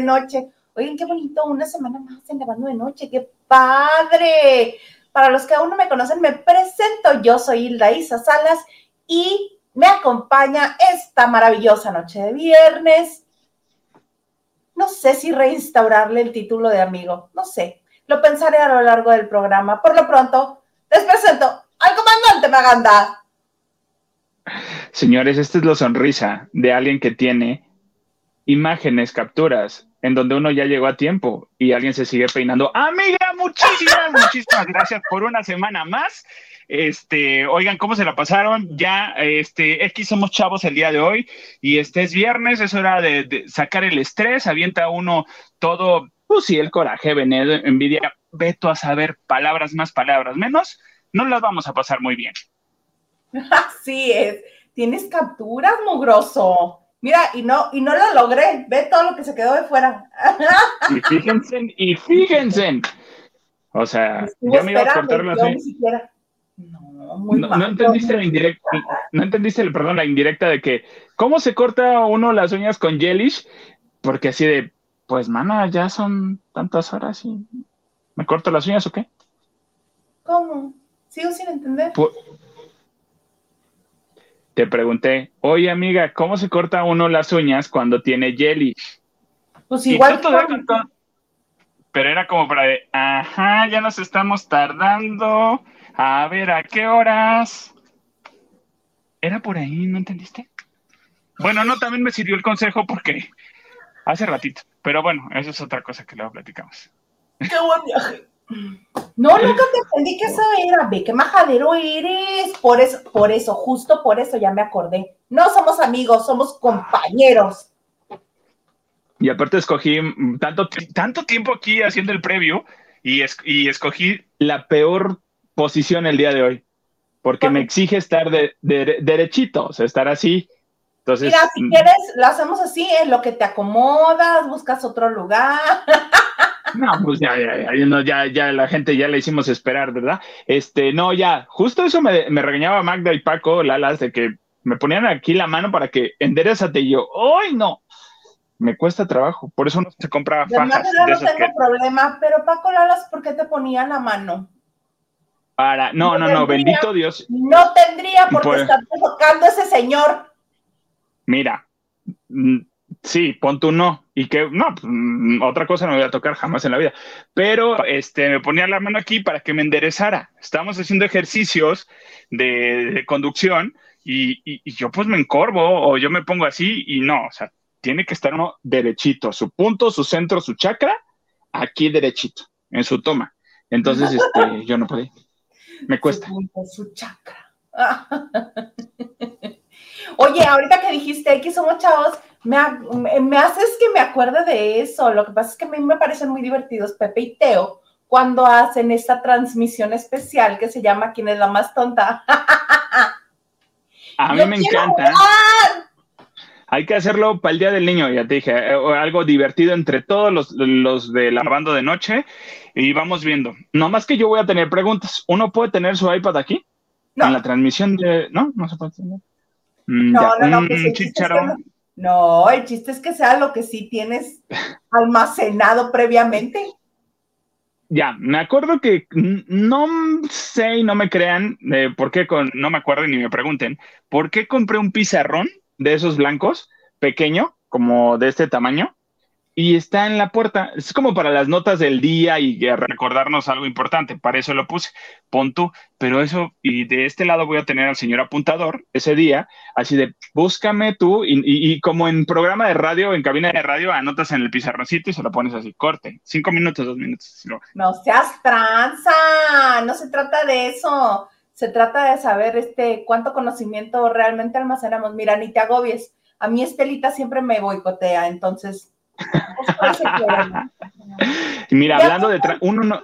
noche. Oigan, qué bonito, una semana más en lavando de noche, qué padre. Para los que aún no me conocen, me presento. Yo soy Hilda Isa Salas y me acompaña esta maravillosa noche de viernes. No sé si reinstaurarle el título de amigo, no sé. Lo pensaré a lo largo del programa. Por lo pronto, les presento al comandante Maganda. Señores, esta es la sonrisa de alguien que tiene imágenes, capturas, en donde uno ya llegó a tiempo y alguien se sigue peinando. Amiga, muchísimas, muchísimas gracias por una semana más. Este, oigan, ¿cómo se la pasaron? Ya, este, aquí somos chavos el día de hoy y este es viernes, es hora de, sacar el estrés, avienta uno todo, pues sí, el coraje, veneno, envidia, veto a saber palabras más, palabras menos, no las vamos a pasar muy bien. Así es, tienes capturas, mugroso. Mira, y no, y no lo logré. Ve todo lo que se quedó de fuera. Y fíjense, y fíjense. O sea, ya me iba a cortar la No, muy no, no entendiste la indirecta, no entendiste, perdón, la indirecta de que, ¿cómo se corta uno las uñas con gelish? Porque así de, pues, mana, ya son tantas horas y ¿me corto las uñas o qué? ¿Cómo? Sigo sin entender. Te pregunté, oye amiga, ¿cómo se corta uno las uñas cuando tiene jelly? Pues igual. Pero era como para de, ajá, ya nos estamos tardando. A ver, ¿a qué horas? Era por ahí, ¿no entendiste? Bueno, no, también me sirvió el consejo porque hace ratito. Pero bueno, eso es otra cosa que luego platicamos. Qué buen viaje. No, nunca te entendí que eso era, ve qué majadero eres. Por eso, por eso, justo por eso ya me acordé. No somos amigos, somos compañeros. Y aparte escogí tanto, tanto tiempo aquí haciendo el previo y, y escogí la peor posición el día de hoy. Porque me exige estar de, derechito, o sea, estar así. Entonces, Mira, si mm, quieres, lo hacemos así, en lo que te acomodas, buscas otro lugar. No, pues ya, ya, ya, ya, la gente ya le hicimos esperar, ¿verdad? Este, no, ya, justo eso me, regañaba Magda y Paco, Lalas, de que me ponían aquí la mano para que enderezate y yo, ¡ay, no! Me cuesta trabajo, por eso no se compra fajas. no tengo problema, pero Paco Lalas, ¿por qué te ponía la mano? Para, no, no, no, bendito Dios. No tendría por qué estar tocando ese señor. Mira, mm, sí, pon tú no. Y que, no, pues, mm, otra cosa no voy a tocar jamás en la vida. Pero este, me ponía la mano aquí para que me enderezara. Estamos haciendo ejercicios de, conducción y, y, yo pues me encorvo o yo me pongo así y no, o sea, tiene que estar uno derechito, su punto, su centro, su chakra, aquí derechito, en su toma. Entonces, este, yo no podía. Me cuesta. Su punto, su chakra. Oye, ahorita que dijiste que somos chavos, me, me, haces que me acuerde de eso. Lo que pasa es que a mí me parecen muy divertidos Pepe y Teo cuando hacen esta transmisión especial que se llama ¿Quién es la más tonta? a mí me encanta. Hay que hacerlo para el Día del Niño, ya te dije, eh, algo divertido entre todos los, los de la banda de noche y vamos viendo. No más que yo voy a tener preguntas. ¿Uno puede tener su iPad aquí? No. En la transmisión de... No, no se puede tener. Mm, no, no, no, pues no, el chiste es que sea lo que sí tienes almacenado previamente. Ya, me acuerdo que no sé y no me crean eh, por qué, con, no me acuerdo ni me pregunten, ¿por qué compré un pizarrón de esos blancos, pequeño, como de este tamaño? Y está en la puerta. Es como para las notas del día y recordarnos algo importante. Para eso lo puse. Pon tú, pero eso, y de este lado voy a tener al señor apuntador ese día, así de búscame tú, y, como en programa de radio, en cabina de radio, anotas en el pizarroncito y se lo pones así, corte, cinco minutos, dos minutos. No seas tranza, no se trata de eso. Se trata de saber este cuánto conocimiento realmente almacenamos. Mira, ni te agobies. A mí Estelita siempre me boicotea, entonces Mira, hablando de... Uno no,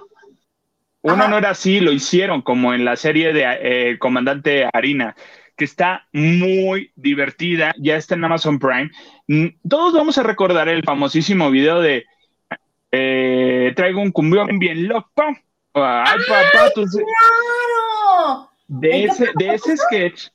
uno no era así, lo hicieron como en la serie de eh, Comandante Harina, que está muy divertida, ya está en Amazon Prime. Mm, todos vamos a recordar el famosísimo video de eh, Traigo un cumbión bien loco. Ay, papá, claro! De ese, de ese sketch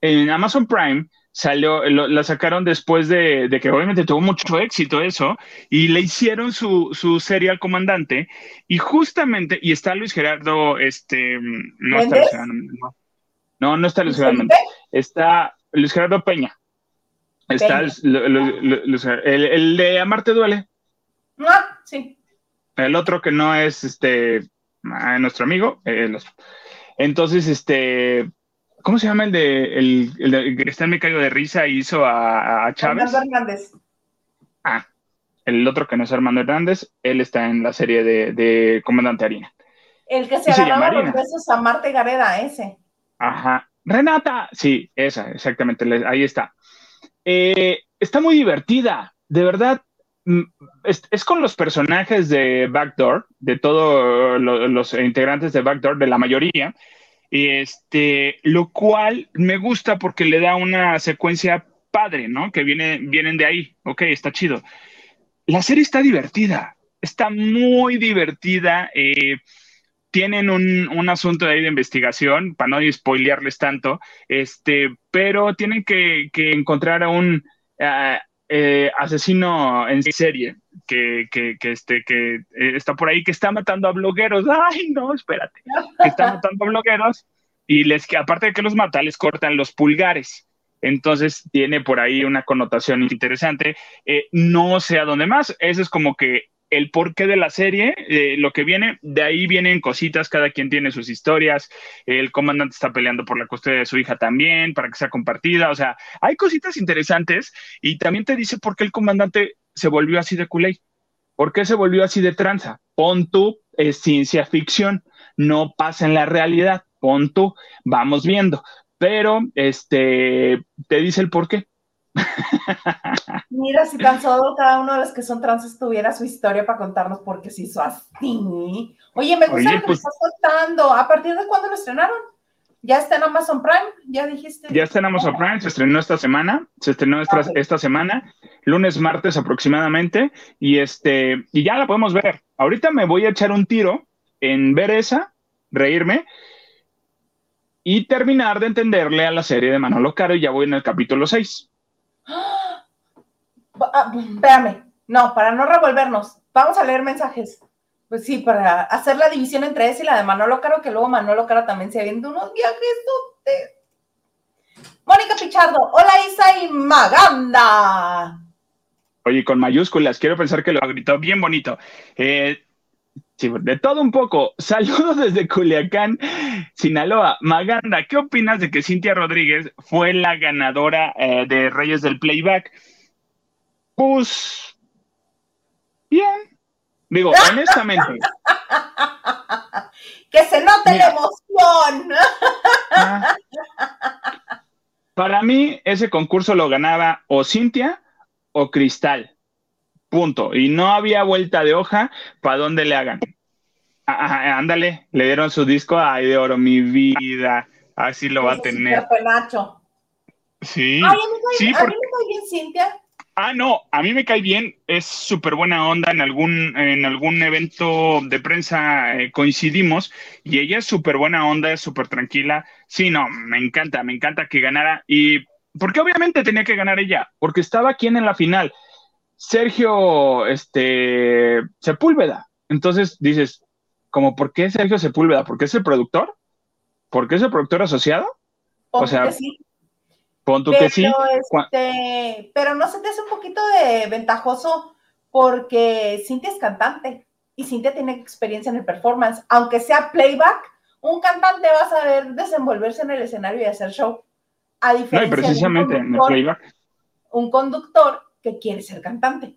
en Amazon Prime salió, la sacaron después de, que obviamente tuvo mucho éxito eso, y le hicieron su, serie al comandante, y justamente, y está Luis Gerardo, este, no está Luis Gerardo, no, no, está Luis Gerardo, está Luis Gerardo Peña, está el, el, de Amarte Duele. Ah, sí. El otro que no es este nuestro amigo, Entonces, este, ¿Cómo se llama el de el, que está en Me Caigo de Risa y hizo a, Chávez? Armando Hernández. Ah, el otro que no es Armando Hernández, él está en la serie de, Comandante Harina. El que se agarraba los besos a Marta Gareda, ese. Ajá. Renata, sí, esa, exactamente, ahí está. Eh, está muy divertida, de verdad. Mm, es, con los personajes de Backdoor, de todos los integrantes de Backdoor, de la mayoría, este, lo cual me gusta porque le da una secuencia padre, ¿no? Que viene, vienen de ahí. Ok, está chido. La serie está divertida, está muy divertida. Eh, tienen un, asunto de ahí de investigación, para no spoilearles tanto, este, pero tienen que, encontrar a un eh, asesino en serie que, que, que, este, que eh, está por ahí, que está matando a blogueros. Ay, no, espérate. Que está matando a blogueros y les, aparte de que los mata, les cortan los pulgares. Entonces tiene por ahí una connotación interesante. Eh, no sé a dónde más. Eso es como que el porqué de la serie, eh, lo que viene, de ahí vienen cositas, cada quien tiene sus historias, el comandante está peleando por la custodia de su hija también, para que sea compartida, o sea, hay cositas interesantes y también te dice por qué el comandante se volvió así de culé. ¿Por qué se volvió así de tranza? Pon tú, es ciencia ficción, no pasa en la realidad, pon tú, vamos viendo. Pero, este, te dice el por qué. Mira, si tan solo cada uno de los que son trans tuviera su historia para contarnos por qué se hizo así. Oye, me gusta lo que me pues estás contando. ¿A partir de cuándo lo estrenaron? ¿Ya está en Amazon Prime? ¿Ya dijiste? Ya está en Amazon Prime, se estrenó esta semana, se estrenó esta, esta semana, lunes, martes aproximadamente, y este, y ya la podemos ver. Ahorita me voy a echar un tiro en ver esa, reírme, y terminar de entenderle a la serie de Manolo Caro, y ya voy en el capítulo 6. ¡Ah! Espérame, no, para no revolvernos, vamos a leer mensajes. Pues sí, para hacer la división entre esa y la de Manolo Caro, que luego Manolo Caro también se avienta unos viajes. Mónica Pichardo, hola Isa y Maganda. Oye, con mayúsculas, quiero pensar que lo gritó bien bonito. Eh, de todo un poco. Saludos desde Culiacán, Sinaloa. Maganda, ¿qué opinas de que Cintia Rodríguez fue la ganadora eh, de Reyes del Playback? Pues, bien, Digo, honestamente. que se note la emoción. Ah. para mí, ese concurso lo ganaba o Cintia o Cristal. Punto. Y no había vuelta de hoja para donde le hagan. Ah, ándale, le dieron su disco, ay de oro, mi vida. Así lo va a tener. Sí. Sí, a mí me bien Cintia. Ah, no, a mí me cae bien, es súper buena onda, en algún, en algún evento de prensa eh, coincidimos y ella es súper buena onda, es súper tranquila. Sí, no, me encanta, me encanta que ganara y porque obviamente tenía que ganar ella, porque estaba quien en la final, Sergio este, Sepúlveda. Entonces dices, como, ¿por qué Sergio Sepúlveda? ¿Porque es el productor? ¿Porque es el productor asociado? O, sea, sí pero, que sí. Este, pero no se te hace un poquito de ventajoso porque Cintia es cantante y Cintia tiene experiencia en el performance. Aunque sea playback, un cantante va a saber desenvolverse en el escenario y hacer show. A diferencia precisamente de un conductor, en el playback. Un conductor que quiere ser cantante.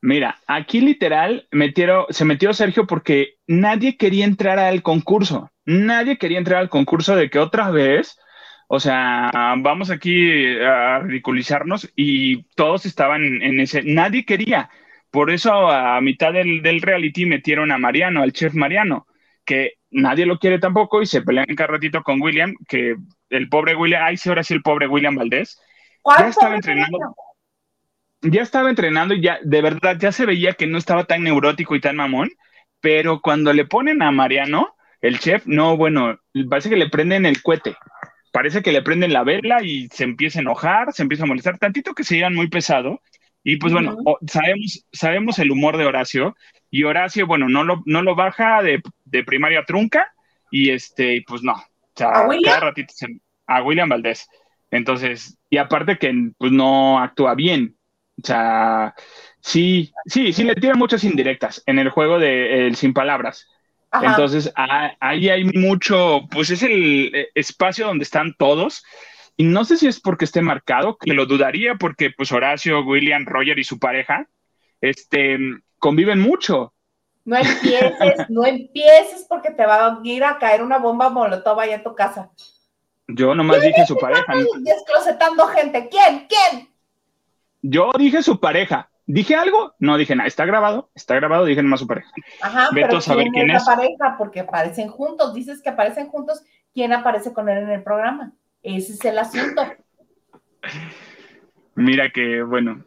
Mira, aquí literal metieron, se metió Sergio porque nadie quería entrar al concurso. Nadie quería entrar al concurso de que otra vez o sea, vamos aquí a ridiculizarnos y todos estaban en ese, nadie quería. Por eso a mitad del, reality metieron a Mariano, al chef Mariano, que nadie lo quiere tampoco y se pelean cada ratito con William, que el pobre William, ay, sí, ahora sí el pobre William Valdés, ya estaba entrenando. Ya estaba entrenando y ya, de verdad, ya se veía que no estaba tan neurótico y tan mamón, pero cuando le ponen a Mariano, el chef, no, bueno, parece que le prenden el cohete parece que le prenden la vela y se empieza a enojar, se empieza a molestar, tantito que se iban muy pesado. Y pues bueno, sabemos, sabemos el humor de Horacio, y Horacio, bueno, no lo, no lo baja de, primaria trunca, y este, pues no. O sea, ¿A William? cada ratito a William Valdés. Entonces, y aparte que pues no actúa bien. O sea, sí, sí, sí le tira muchas indirectas en el juego de el sin palabras. Entonces, ahí hay mucho, pues es el eh, espacio donde están todos. Y no sé si es porque esté marcado, que lo dudaría porque pues Horacio, William, Roger y su pareja, este, conviven mucho. No empieces, no empieces porque te va a ir a caer una bomba molotov allá en tu casa. Yo nomás dije su pareja. Desclosetando gente. ¿Quién? ¿Quién? Yo dije su pareja. ¿Dije algo? No dije nada. Está grabado, está grabado, dije nomás su pareja. Ajá, pero saber quién, es la pareja, porque aparecen juntos. Dices que aparecen juntos. ¿Quién aparece con él en el programa? Ese es el asunto. Mira que, bueno.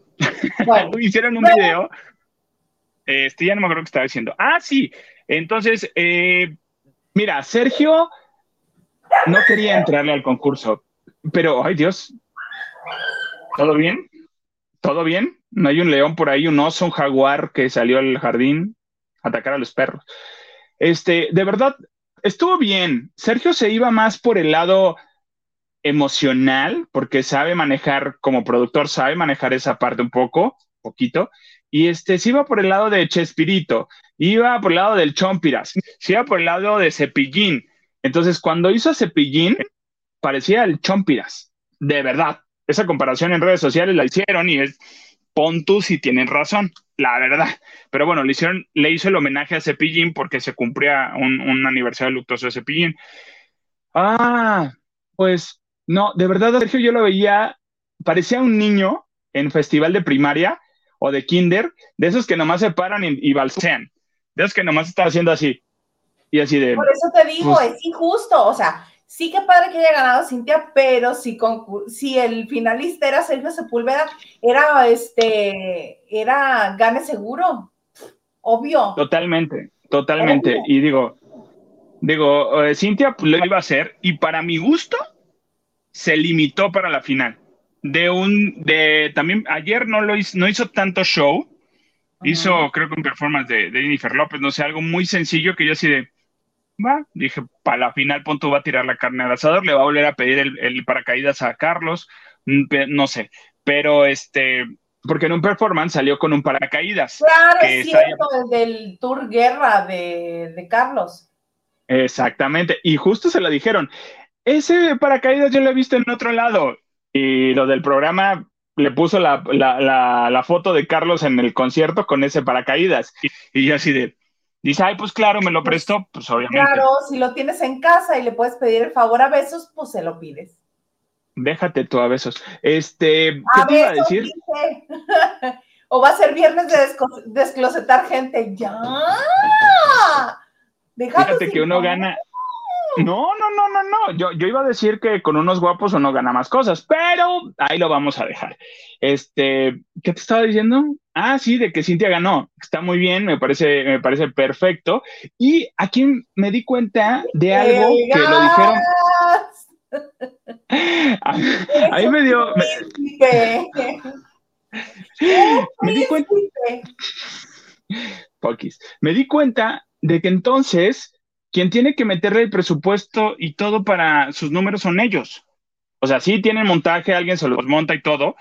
bueno Hicieron un video. Este, ya no me acuerdo qué estaba diciendo. Ah, sí. Entonces, eh, mira, Sergio no quería entrarle al concurso, pero, ay Dios, ¿todo bien? ¿Todo bien? No hay un león por ahí, un oso, un jaguar que salió al jardín a atacar a los perros. Este, de verdad, estuvo bien. Sergio se iba más por el lado emocional, porque sabe manejar, como productor, sabe manejar esa parte un poco, poquito. Y este, se iba por el lado de Chespirito, iba por el lado del Chompiras, se iba por el lado de Cepillín, entonces, cuando hizo Cepillín, parecía el Chompiras, de verdad. Esa comparación en redes sociales la hicieron y es, pon tú si tienen razón, la verdad. Pero bueno, le, hicieron, le hizo el homenaje a Cepillín porque se cumplía un, aniversario luctuoso de Cepillín. Ah, pues no, de verdad, Sergio, yo lo veía, parecía un niño en festival de primaria o de kinder, de esos que nomás se paran y, y balsean, de esos que nomás están haciendo así. Y así de. Por eso te digo, pues es injusto. O sea, sí que padre que haya ganado Cintia, pero si, si el finalista era Sergio Sepúlveda, era este, era gane seguro. Obvio. Totalmente, totalmente. Y digo, digo, eh, Cintia pues, lo iba a hacer, y para mi gusto, se limitó para la final. De un, de también ayer no lo hizo, no hizo tanto show. Hizo, creo que un performance de, de Jennifer López, no sé, algo muy sencillo que yo así de, va, dije, para la final punto va a tirar la carne al asador, le va a volver a pedir el, paracaídas a Carlos, mm, no sé, pero este, porque en un performance salió con un paracaídas. Claro, es cierto, del Tour Guerra de, de, Carlos. Exactamente, y justo se lo dijeron, ese paracaídas yo lo he visto en otro lado, y lo del programa le puso la, la, la, foto de Carlos en el concierto con ese paracaídas, y, y yo así de, Dice, ay, pues claro, me lo pues, prestó, pues obviamente. Claro, si lo tienes en casa y le puedes pedir el favor a besos, pues se lo pides. Déjate tú a besos. Este, ¿qué te iba a decir? o va a ser viernes de desclosetar gente. Ya. Déjate que uno gana, no, no, no, no, no. Yo, yo iba a decir que con unos guapos uno gana más cosas, pero ahí lo vamos a dejar. Este, ¿qué te estaba diciendo? Ah, sí, de que Cintia ganó. Está muy bien, me parece, me parece perfecto. Y aquí me di cuenta de algo que lo dijeron. Ahí me dio. Me, di cuenta. Poquis. Me di cuenta de que entonces quien tiene que meterle el presupuesto y todo para sus números son ellos. O sea, sí tienen montaje, alguien se los monta y todo,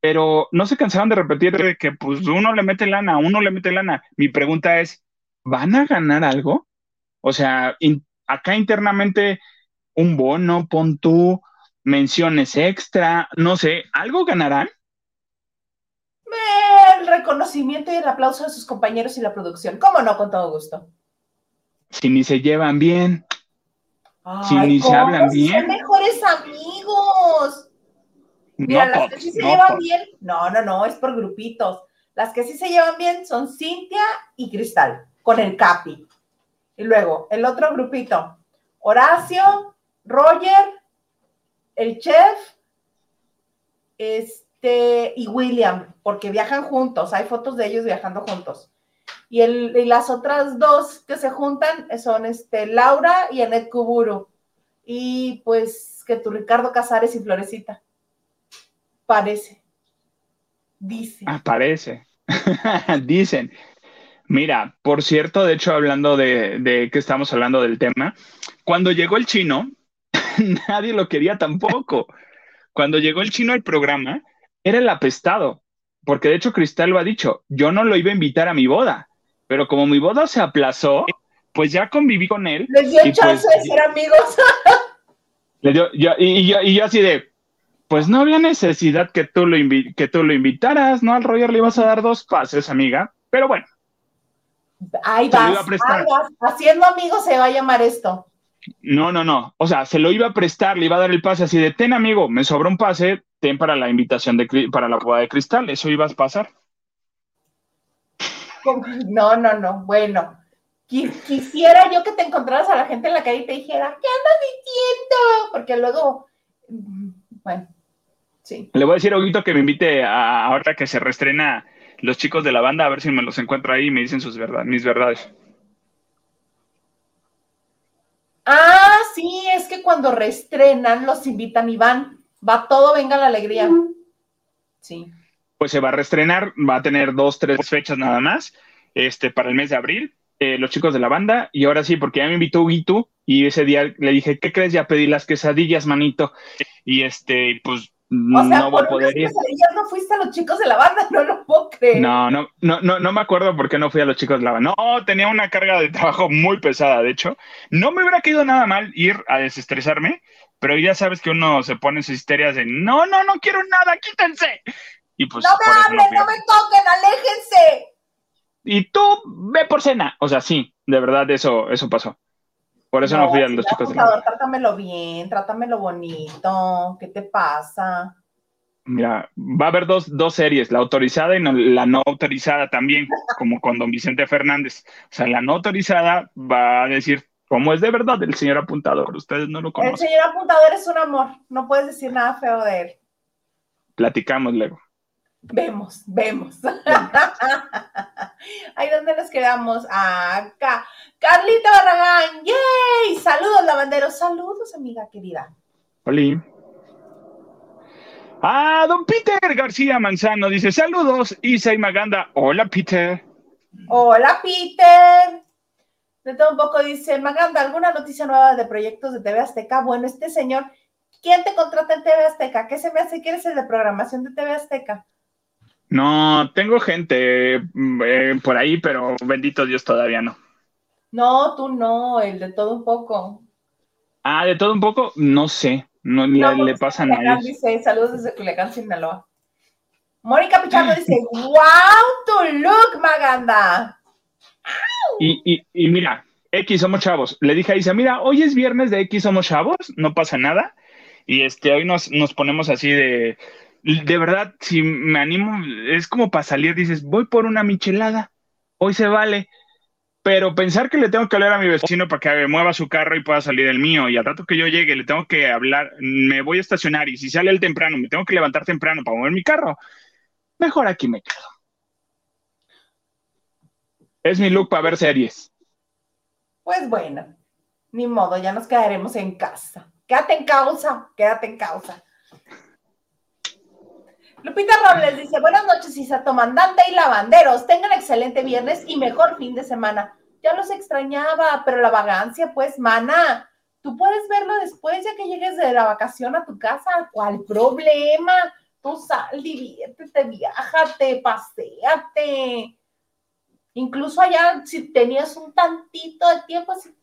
pero no se cansaron de repetir que pues uno le mete lana, uno le mete lana. Mi pregunta es, ¿van a ganar algo? O sea, acá internamente un bono, pon tú, menciones extra, no sé, ¿algo ganarán? El reconocimiento y el aplauso de sus compañeros y la producción. ¿Cómo no? Con todo gusto si ni se llevan bien, si ni se hablan bien. Son mejores amigos. Mira, las que sí se llevan bien, no, no, no, es por grupitos. Las que sí se llevan bien son Cintia y Cristal, con el Capi. Y luego, el otro grupito, Horacio, Roger, el chef, este, y William, porque viajan juntos, hay fotos de ellos viajando juntos. Y, el, las otras dos que se juntan son este, Laura y Anet Kuburu. y pues que tu Ricardo Casares y Florecita. Parece. Dice. Ah, parece. Dicen. Mira, por cierto, de hecho, hablando de, de que estamos hablando del tema, cuando llegó el chino, nadie lo quería tampoco. Cuando llegó el chino al programa, era el apestado, porque de hecho Cristal lo ha dicho, yo no lo iba a invitar a mi boda, pero como mi boda se aplazó, pues ya conviví con él. Les dio chance pues, de ser amigos. y, yo, así de, pues no había necesidad que tú, lo que tú lo invitaras, ¿no? Al Roger le ibas a dar dos pases, amiga, pero bueno. Ahí vas, ahí vas, haciendo amigos se va a llamar esto. No, no, no. O sea, se lo iba a prestar, le iba a dar el pase así de, ten amigo, me sobra un pase, ten para la invitación de para la boda de cristal, eso ibas a pasar. No, no, no. Bueno, quisiera yo que te encontraras a la gente en la calle y te dijera, ¿qué andas diciendo? Porque luego, mm, bueno, sí. Le voy a decir a Huguito que me invite a ahora que se restrena los chicos de la banda, a ver si me los encuentro ahí y me dicen sus verdades, mis verdades. Ah, sí, es que cuando reestrenan los invitan y van. Va todo, venga la alegría. Sí. Pues se va a reestrenar, va a tener dos, tres fechas nada más, este, para el mes de abril, eh, los chicos de la banda, y ahora sí, porque ya me invitó Guito, y ese día le dije, ¿qué crees? Ya pedí las quesadillas, manito, y este, pues no voy a poder ir. no fuiste a los chicos de la banda, no lo puedo creer. No, no, no, no, no me acuerdo por qué no fui a los chicos de la banda. No, tenía una carga de trabajo muy pesada, de hecho. No me hubiera quedado nada mal ir a desestresarme, pero ya sabes que uno se pone sus histerias de no, no, no quiero nada, quítense. Y pues, no me hablen, no, me toquen, aléjense. Y tú ve por cena. O sea, sí, de verdad eso, eso pasó. Por eso no, fui a los chicos de la Trátamelo bien, trátamelo bonito. ¿Qué te pasa? Mira, va a haber dos, dos series, la autorizada y la no autorizada también, como con don Vicente Fernández. O sea, la no autorizada va a decir cómo es de verdad el señor apuntador. Ustedes no lo conocen. El señor apuntador es un amor, no puedes decir nada feo de él. Platicamos luego. Vemos, vemos. Ahí donde nos quedamos. Acá. Carlita Barragán. ¡Yay! Saludos, lavanderos. Saludos, amiga querida. Hola. Ah, don Peter García Manzano dice: Saludos, Isa y Maganda. Hola, Peter. Hola, Peter. De todo un poco dice: Maganda, ¿alguna noticia nueva de proyectos de TV Azteca? Bueno, este señor, ¿quién te contrata en TV Azteca? ¿Qué se me hace que eres el de programación de TV Azteca? No, tengo gente mm, eh, por ahí, pero bendito Dios todavía no. No, tú no, el de todo un poco. Ah, de todo un poco, no sé, no, le, le pasa nada. Dice, saludos desde Culiacán, Sinaloa. Mónica Pichardo dice, wow, tu look, Maganda. Y, y, y mira, X somos chavos. Le dije a Isa, mira, hoy es viernes de X somos chavos, no pasa nada. Y este, hoy nos, nos ponemos así de, de verdad, si me animo, es como para salir, dices, voy por una michelada, hoy se vale. Pero pensar que le tengo que hablar a mi vecino para que mueva su carro y pueda salir el mío, y al rato que yo llegue le tengo que hablar, me voy a estacionar, y si sale el temprano, me tengo que levantar temprano para mover mi carro, mejor aquí me quedo. Es mi look para ver series. Pues bueno, ni modo, ya nos quedaremos en casa. Quédate en causa, quédate en causa. Lupita Robles dice, buenas noches, Isa, comandante y lavanderos. Tengan excelente viernes y mejor fin de semana. Ya los extrañaba, pero la vagancia, pues, mana, tú puedes verlo después ya que llegues de la vacación a tu casa. ¿Cuál problema? Tú sal, diviértete, viájate, paséate. Incluso allá, si tenías un tantito de tiempo, así,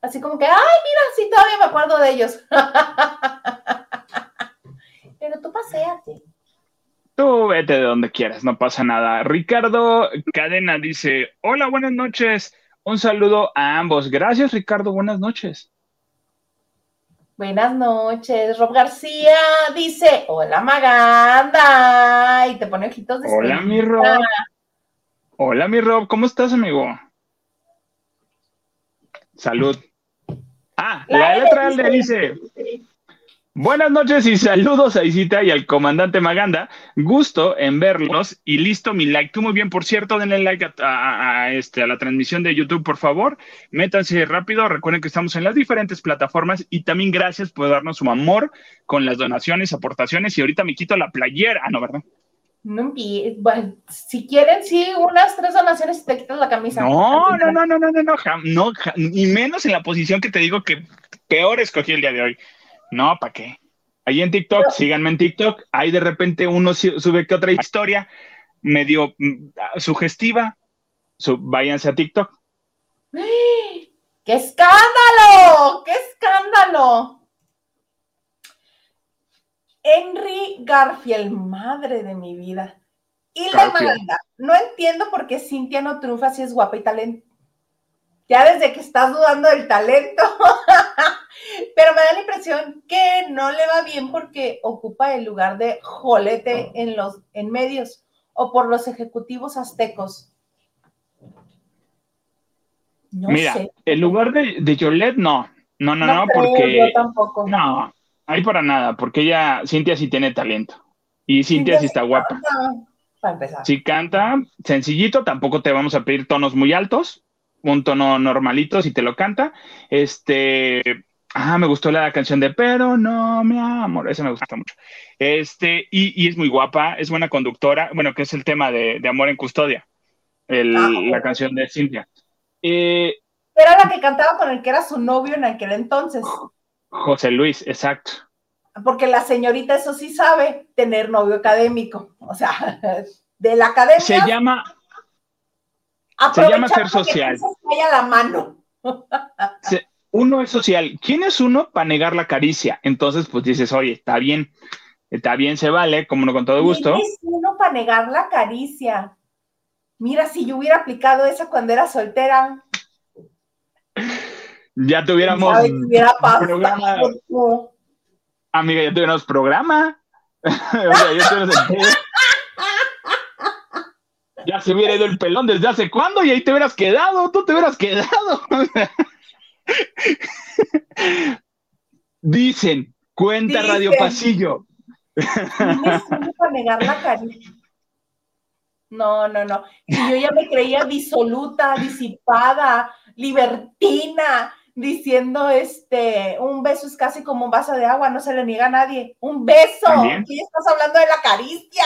así como que, ay, mira, sí, todavía me acuerdo de ellos. pero tú paséate. Tú vete de donde quieras, no pasa nada. Ricardo Cadena dice, hola, buenas noches. Un saludo a ambos. Gracias, Ricardo, buenas noches. Buenas noches. Rob García dice, hola, Maganda. Y te pone ojitos de Hola, mi Rob. Hola, mi Rob. ¿Cómo estás, amigo? Salud. Ah, la, letra le dice, Buenas noches y saludos a Isita y al comandante Maganda. Gusto en verlos y listo mi like. Tú muy bien, por cierto, denle like a, este, a la transmisión de YouTube, por favor. Métanse rápido. Recuerden que estamos en las diferentes plataformas y también gracias por darnos su amor con las donaciones, aportaciones. Y ahorita me quito la playera. Ah, no, ¿verdad? No, bueno, si quieren, sí, unas tres donaciones y te quitas la camisa. No, no, no, no, no, no, no, no, ni menos en la posición que te digo que peor escogí el día de hoy. No, ¿para qué? Ahí en TikTok, síganme en TikTok. Ahí de repente uno sube que otra historia medio mm, sugestiva. váyanse a TikTok. ¡Qué escándalo! ¡Qué escándalo! Henry Garfield, madre de mi vida. Y la Maganda, no entiendo por qué Cintia no triunfa si es guapa y talento. Ya desde que estás dudando del talento. Pero me da la impresión que no le va bien porque ocupa el lugar de jolete en los en medios o por los ejecutivos aztecos. Mira, el lugar de, de Yolette no. No, no, no, porque. Yo tampoco. No, ahí para nada, porque ella, Cintia sí tiene talento. Y Cintia, sí está guapa. para empezar. Si canta sencillito, tampoco te vamos a pedir tonos muy altos, un tono normalito si te lo canta. Este, Ah, me gustó la canción de Pero no, mi amor, esa me gusta mucho. Este, y, es muy guapa, es buena conductora, bueno, que es el tema de, Amor en Custodia, ah, la canción de Cintia. Eh, era la que cantaba con el que era su novio en aquel entonces. José Luis, exacto. Porque la señorita, eso sí sabe, tener novio académico, o sea, de la academia. Se llama. Se llama ser social. Se la mano. Se, uno es social. ¿Quién es uno para negar la caricia? Entonces, pues dices, oye, está bien, está bien, se vale, como no con todo gusto. ¿Quién es uno para negar la caricia? Mira, si yo hubiera aplicado esa cuando era soltera. Ya tuviéramos programa. Amiga, ya tuviéramos programa. ya se hubiera ido el pelón desde hace cuándo y ahí te hubieras quedado, tú te hubieras quedado. Dicen, cuenta Radio Pasillo. negar la No, no, no. yo ya me creía disoluta, disipada, libertina, diciendo este, un beso es casi como un vaso de agua, no se le niega a nadie. Un beso. ¿Qué estás hablando de la caricia?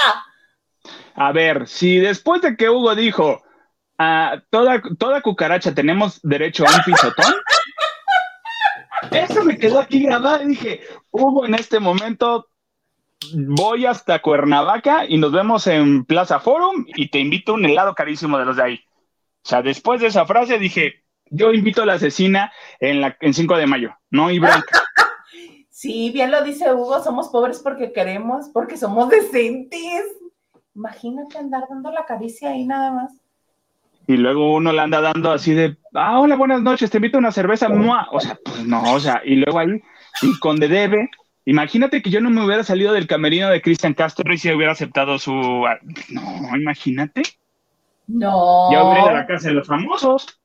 A ver, si después de que Hugo dijo, a ah, toda, toda cucaracha tenemos derecho a un pisotón. Eso me quedó aquí grabado y dije, Hugo, en este momento voy hasta Cuernavaca y nos vemos en Plaza Forum y te invito a un helado carísimo de los de ahí. O sea, después de esa frase dije, yo invito a la asesina en, la, en 5 de mayo, no y Sí, bien lo dice Hugo, somos pobres porque queremos, porque somos decentes. Imagínate andar dando la caricia ahí nada más y luego uno le anda dando así de, ah, hola, buenas noches, te invito a una cerveza, o sea, pues no, o sea, y luego ahí, y con de debe, imagínate que yo no me hubiera salido del camerino de Cristian Castro y si hubiera aceptado su, no, imagínate. No. Ya hubiera ido a la casa de los famosos.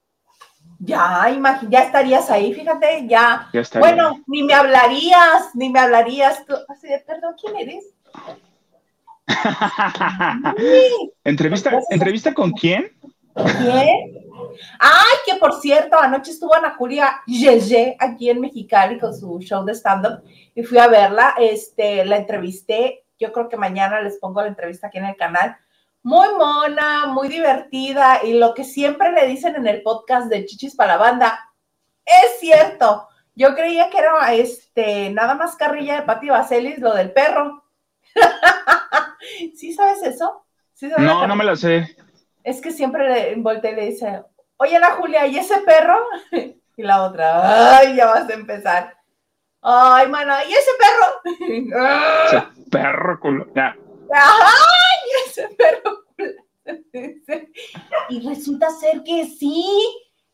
Ya, ya estarías ahí, fíjate, ya. ya bueno, ni me hablarías, ni me hablarías. Así de, perdón, ¿quién eres? ¿Entrevista, ¿Entrevista con quién? ¿Quién? Ay, que por cierto, anoche estuvo Ana Julia Yeye aquí en Mexicali con su show de stand-up y fui a verla, este, la entrevisté, yo creo que mañana les pongo la entrevista aquí en el canal. Muy mona, muy divertida y lo que siempre le dicen en el podcast de Chichis para la banda, es cierto. Yo creía que era este, nada más carrilla de Pati Vaselis, lo del perro. ¿Sí sabes eso? no, no me lo sé es que siempre le voltea y le dice, oye, la Julia, ¿y ese perro? y la otra, ay, ya vas a empezar. Ay, mano, ¿y ese perro? ese perro culo, ya. Ay, ese perro culo. y resulta ser que sí,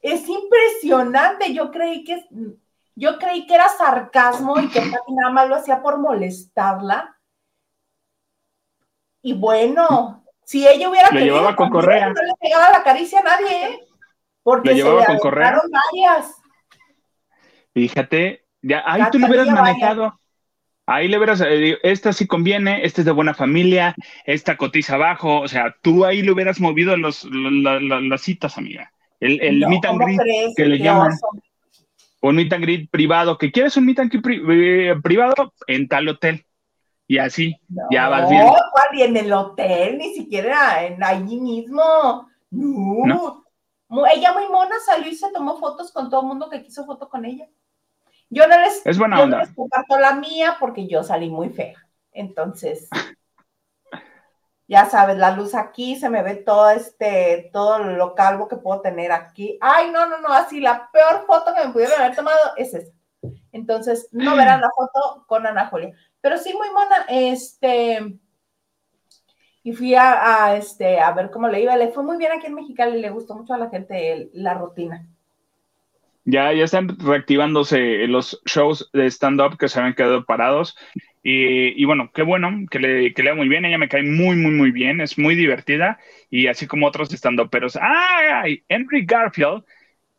es impresionante. Yo creí que yo creí que era sarcasmo y que nada más lo hacía por molestarla. Y bueno, si ella hubiera le llevaba con correa. No le pegaba la caricia a nadie, ¿eh? Porque le llevaba con correa. varias. Fíjate, ya, ahí tú lo hubieras manejado. Ahí le verás, eh, esta sí conviene, esta es de buena familia, esta cotiza abajo, o sea, tú ahí le hubieras movido los, las citas, amiga. El, el meet and greet que le llaman. Un meet and greet privado, que quieres un meet and greet eh, privado en tal hotel. Y así, ya vas viendo. No, en el hotel, ni siquiera en allí mismo. No. Ella muy mona salió y se tomó fotos con todo el mundo que quiso foto con ella. Yo no les, es buena onda. comparto la mía porque yo salí muy fea. Entonces, ya sabes, la luz aquí, se me ve todo este, todo lo calvo que puedo tener aquí. Ay, no, no, no, así la peor foto que me pudieron haber tomado es esa. Entonces, no verán la foto con Ana Julia. Pero sí, muy mona, este, y fui a, este, a ver cómo le iba. Le fue muy bien aquí en Mexicali, le gustó mucho a la gente la rutina. Ya, ya están reactivándose los shows de stand-up que se habían quedado parados. Y, bueno, qué bueno, que le, que le muy bien. Ella me cae muy, muy, muy bien. Es muy divertida. Y así como otros stand-uperos. ¡Ay! Henry Garfield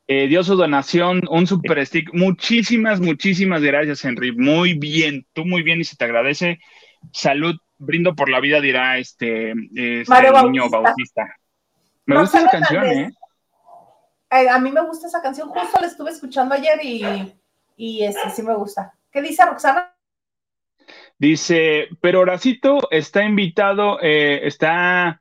eh, dio su donación, un super stick. Muchísimas, muchísimas gracias, Henry. Muy bien. Tú muy bien y se te agradece. Salud, brindo por la vida, dirá este, este niño Bautista. Me gusta la canción, ¿eh? Eh, a mí me gusta esa canción, justo la estuve escuchando ayer y, y este, sí me gusta. ¿Qué dice Roxana? Dice, pero Horacito está invitado, eh, está,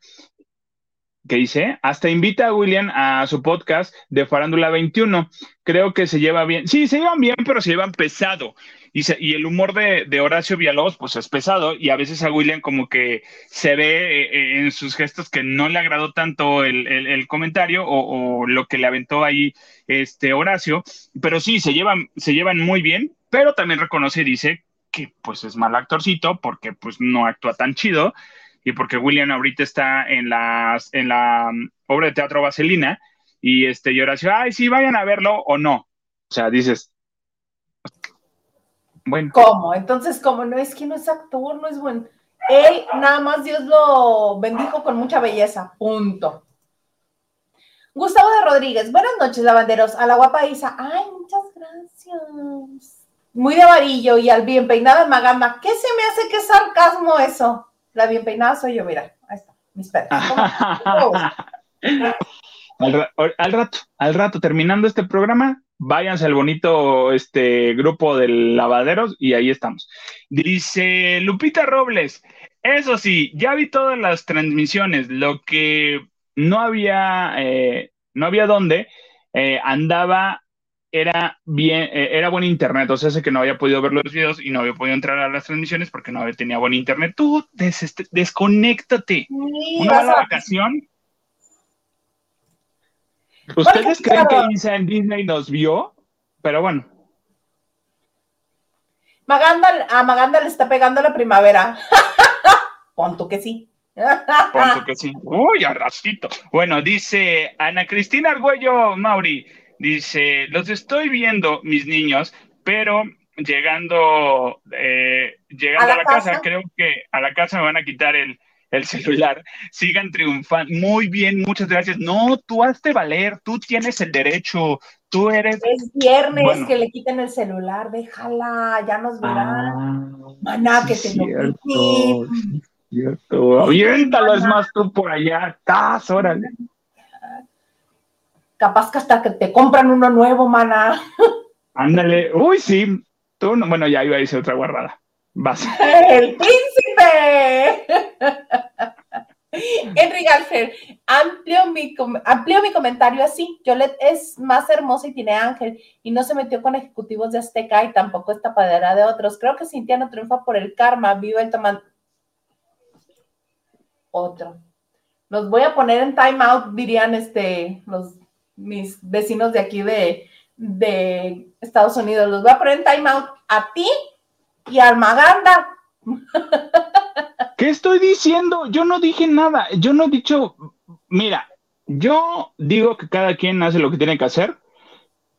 ¿qué dice? Hasta invita a William a su podcast de Farándula 21. Creo que se lleva bien. Sí, se llevan bien, pero se llevan pesado. Y, el humor de, Horacio Villalobos, pues es pesado, y a veces a William como que se ve eh, eh, en sus gestos que no le agradó tanto el, comentario o, lo que le aventó ahí este Horacio, pero sí, se llevan, se llevan muy bien, pero también reconoce y dice que pues es mal actorcito porque pues no actúa tan chido y porque William ahorita está en, en la mm, obra de teatro Vaselina y este y Horacio, ay, sí, vayan a verlo o no. O sea, dices, ¿Cómo? Entonces, como no es que no es actor, no es bueno. Él, nada más Dios lo bendijo con mucha belleza. Punto. Gustavo de Rodríguez, buenas noches, lavanderos. A la guapa Isa, ay, muchas gracias. Muy de varillo y al bien peinado Maganda. ¿Qué se me hace que sarcasmo eso? La bien peinada soy yo, mira. Ahí está, mis perros. al rato, al rato, terminando este programa, váyanse al bonito este grupo de lavaderos y ahí estamos. Dice Lupita Robles, eso sí, ya vi todas las transmisiones, lo que no había, eh, no había dónde, eh, andaba, era bien, eh, era buen internet, o sea, sé que no había podido ver los videos y no había podido entrar a las transmisiones porque no había, tenía buen internet. Tú desconéctate. Una vacación ¿Ustedes creen que Isa en Disney nos vio? Pero bueno. Maganda, a Maganda le está pegando la primavera. Ponto que sí. Ponto que sí. Uy, arrastito. Bueno, dice Ana Cristina Argüello Mauri. Dice, los estoy viendo, mis niños, pero llegando, eh, llegando a la, casa, creo que a la casa me van a quitar el, el celular, sigan triunfando. Muy bien, muchas gracias. No, tú hazte valer, tú tienes el derecho, tú eres. Es viernes que le quiten el celular, déjala, ya nos verán. Ah, Maná, que te lo quiten. Cierto, aviéntalo, es más tú por allá, estás, órale. Capaz que hasta que te compran uno nuevo, mana. Ándale, uy, sí. Tú, bueno, ya iba a decir otra guardada. Vas. ¡El príncipe! Henry Galfer, amplio mi, amplio mi comentario así. Yolet es más hermosa y tiene ángel y no se metió con ejecutivos de Azteca y tampoco es tapadera de otros. Creo que Cintia no triunfa por el karma. Viva el tomando. Otro. Los voy a poner en time out, dirían este, los, mis vecinos de aquí de, de Estados Unidos. Los voy a poner en time out a ti y Armaganda. ¿Qué estoy diciendo? Yo no dije nada. Yo no he dicho, mira, yo digo que cada quien hace lo que tiene que hacer.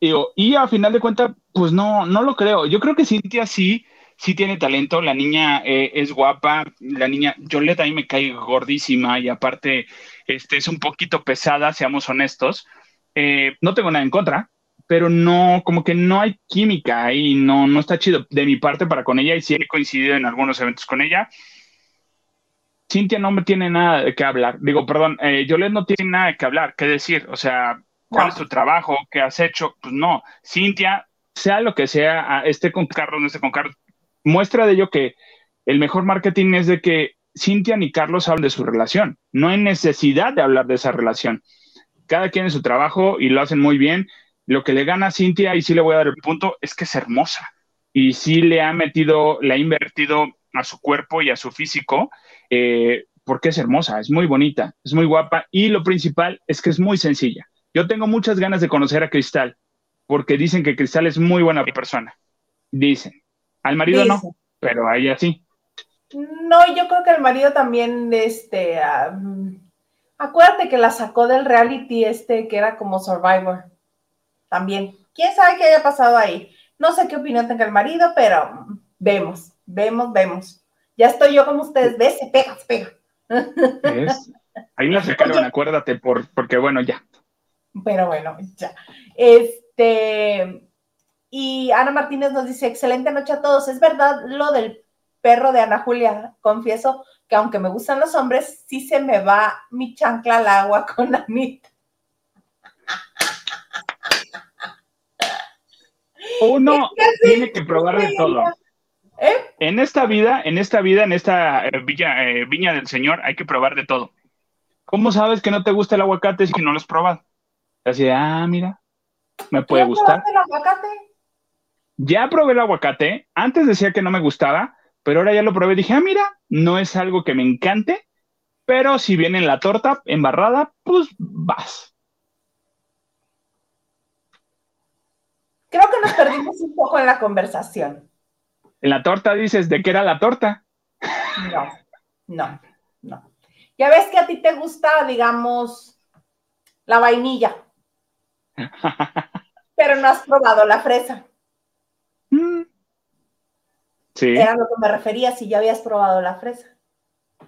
y a final de cuentas, pues no, no lo creo. Yo creo que Cintia sí, sí tiene talento. La niña eh, es guapa. La niña, le ahí me cae gordísima y aparte este, es un poquito pesada, seamos honestos. Eh, no tengo nada en contra, pero no, como que no hay química ahí, no, no está chido de mi parte para con ella y sí he coincidido en algunos eventos con ella. Cintia no me tiene nada de qué hablar. Digo, perdón, eh, no tiene nada de qué hablar, qué decir. O sea, ¿cuál es tu trabajo? ¿Qué has hecho? Pues no. Cintia, sea lo que sea, esté con Carlos, no esté con Carlos, muestra de ello que el mejor marketing es de que Cintia ni Carlos hablan de su relación. No hay necesidad de hablar de esa relación. Cada quien en su trabajo y lo hacen muy bien. Lo que le gana a Cintia, y sí le voy a dar el punto, es que es hermosa. Y sí le ha metido, le ha invertido a su cuerpo y a su físico, eh, porque es hermosa, es muy bonita, es muy guapa. Y lo principal es que es muy sencilla. Yo tengo muchas ganas de conocer a Cristal, porque dicen que Cristal es muy buena persona. Dicen. Al marido no, pero a ella sí. No, yo creo que el marido también, este, acuérdate que la sacó del reality este que era como Survivor también. ¿Quién sabe qué haya pasado ahí? No sé qué opinión tenga el marido, pero vemos, vemos, vemos. Ya estoy yo como ustedes, ves, se pega, se pega. Ahí la sacaron, acuérdate, por, porque bueno, ya. Pero bueno, ya. Este, y Ana Martínez nos dice, excelente noche a todos. Es verdad lo del perro de Ana Julia. Confieso que aunque me gustan los hombres, sí se me va mi chancla al agua con Anita. Uno tiene que probar de todo. ¿Eh? En esta vida, en esta vida, en esta eh, villa, eh, viña del Señor, hay que probar de todo. ¿Cómo sabes que no te gusta el aguacate si no lo has probado? Así ah, mira, me puede gustar. el aguacate? Ya probé el aguacate. Antes decía que no me gustaba, pero ahora ya lo probé. Dije, ah, mira, no es algo que me encante, pero si viene en la torta embarrada, pues vas. Creo que nos perdimos un poco en la conversación. En la torta dices, ¿de qué era la torta? No, no, no. Ya ves que a ti te gusta, digamos, la vainilla. pero no has probado la fresa. Sí. Era lo que me refería, si ya habías probado la fresa.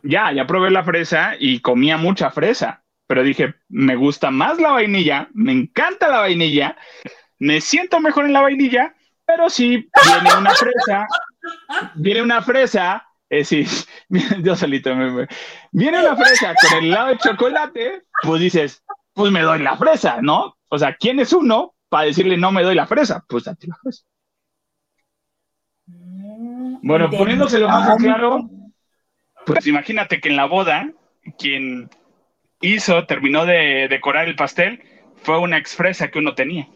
Ya, ya probé la fresa y comía mucha fresa, pero dije, me gusta más la vainilla, me encanta la vainilla, me siento mejor en la vainilla, pero si viene una fresa, viene una fresa, es decir, yo solito me, viene una fresa con el helado de chocolate, pues dices, pues me doy la fresa, ¿no? O sea, ¿quién es uno para decirle no me doy la fresa? Pues date la fresa. Bueno, poniéndoselo más claro, pues imagínate que en la boda, quien hizo, terminó de decorar el pastel, fue una expresa que uno tenía.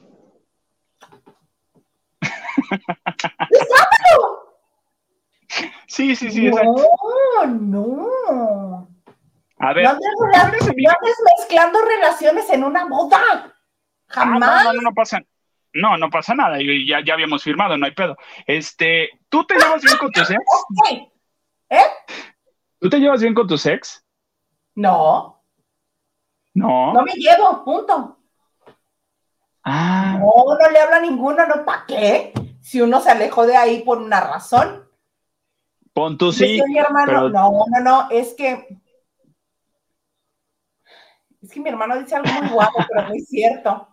Sí, sí, sí. No, no. A ver. No andes, mezclando relaciones en una boda. Ah, Jamás. no, no, no, pasa. No, no pasa nada. Ya, ya habíamos firmado, no hay pedo. Este, ¿tú te llevas bien con tu ex? ¿Eh? ¿Tú te llevas bien con tu ex? No. No. No me llevo, punto. Ah. No, no le habla a ninguno, no, ¿para qué? Si uno se alejó de ahí por una razón. Pon tú sí. Mi hermano, no, no, no, es que. Es que mi hermano dice algo muy guapo, pero no es cierto.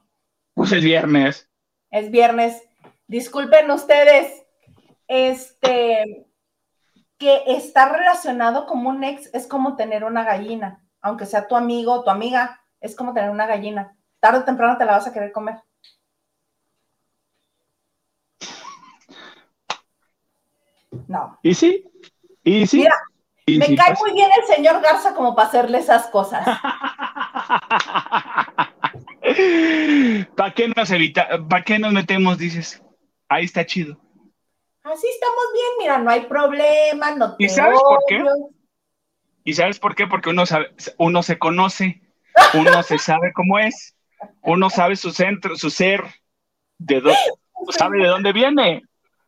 Pues es viernes. Es viernes. Disculpen ustedes, este, que estar relacionado como un ex es como tener una gallina, aunque sea tu amigo o tu amiga, es como tener una gallina. Tarde o temprano te la vas a querer comer. No. ¿Y sí? ¿Y sí? Mira, me cae muy bien el señor Garza como para hacerle esas cosas. ¿Para qué nos evita, para qué nos metemos, dices? Ahí está chido. Así estamos bien, mira, no hay problema, no te ¿Y sabes por qué? ¿Y sabes por qué? Porque uno sabe, uno se conoce, uno se sabe cómo es, uno sabe su centro, su ser, de sabe de dónde viene.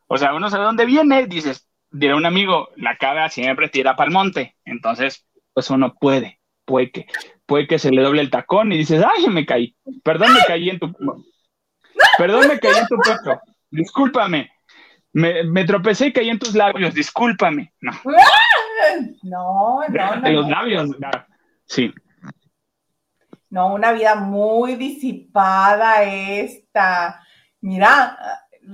O sea, uno sabe de dónde viene, dices, dirá un amigo, la cabra siempre tira para el monte. Entonces, pues uno puede, puede que, puede que se le doble el tacón y dices, ay, me caí. Perdón, me caí en tu. Perdón, me caí en tu pecho. Discúlpame. Me, me, tropecé y caí en tus labios. Discúlpame. No. No, no, no. Los labios. Sí. No, una vida muy disipada esta. Mira,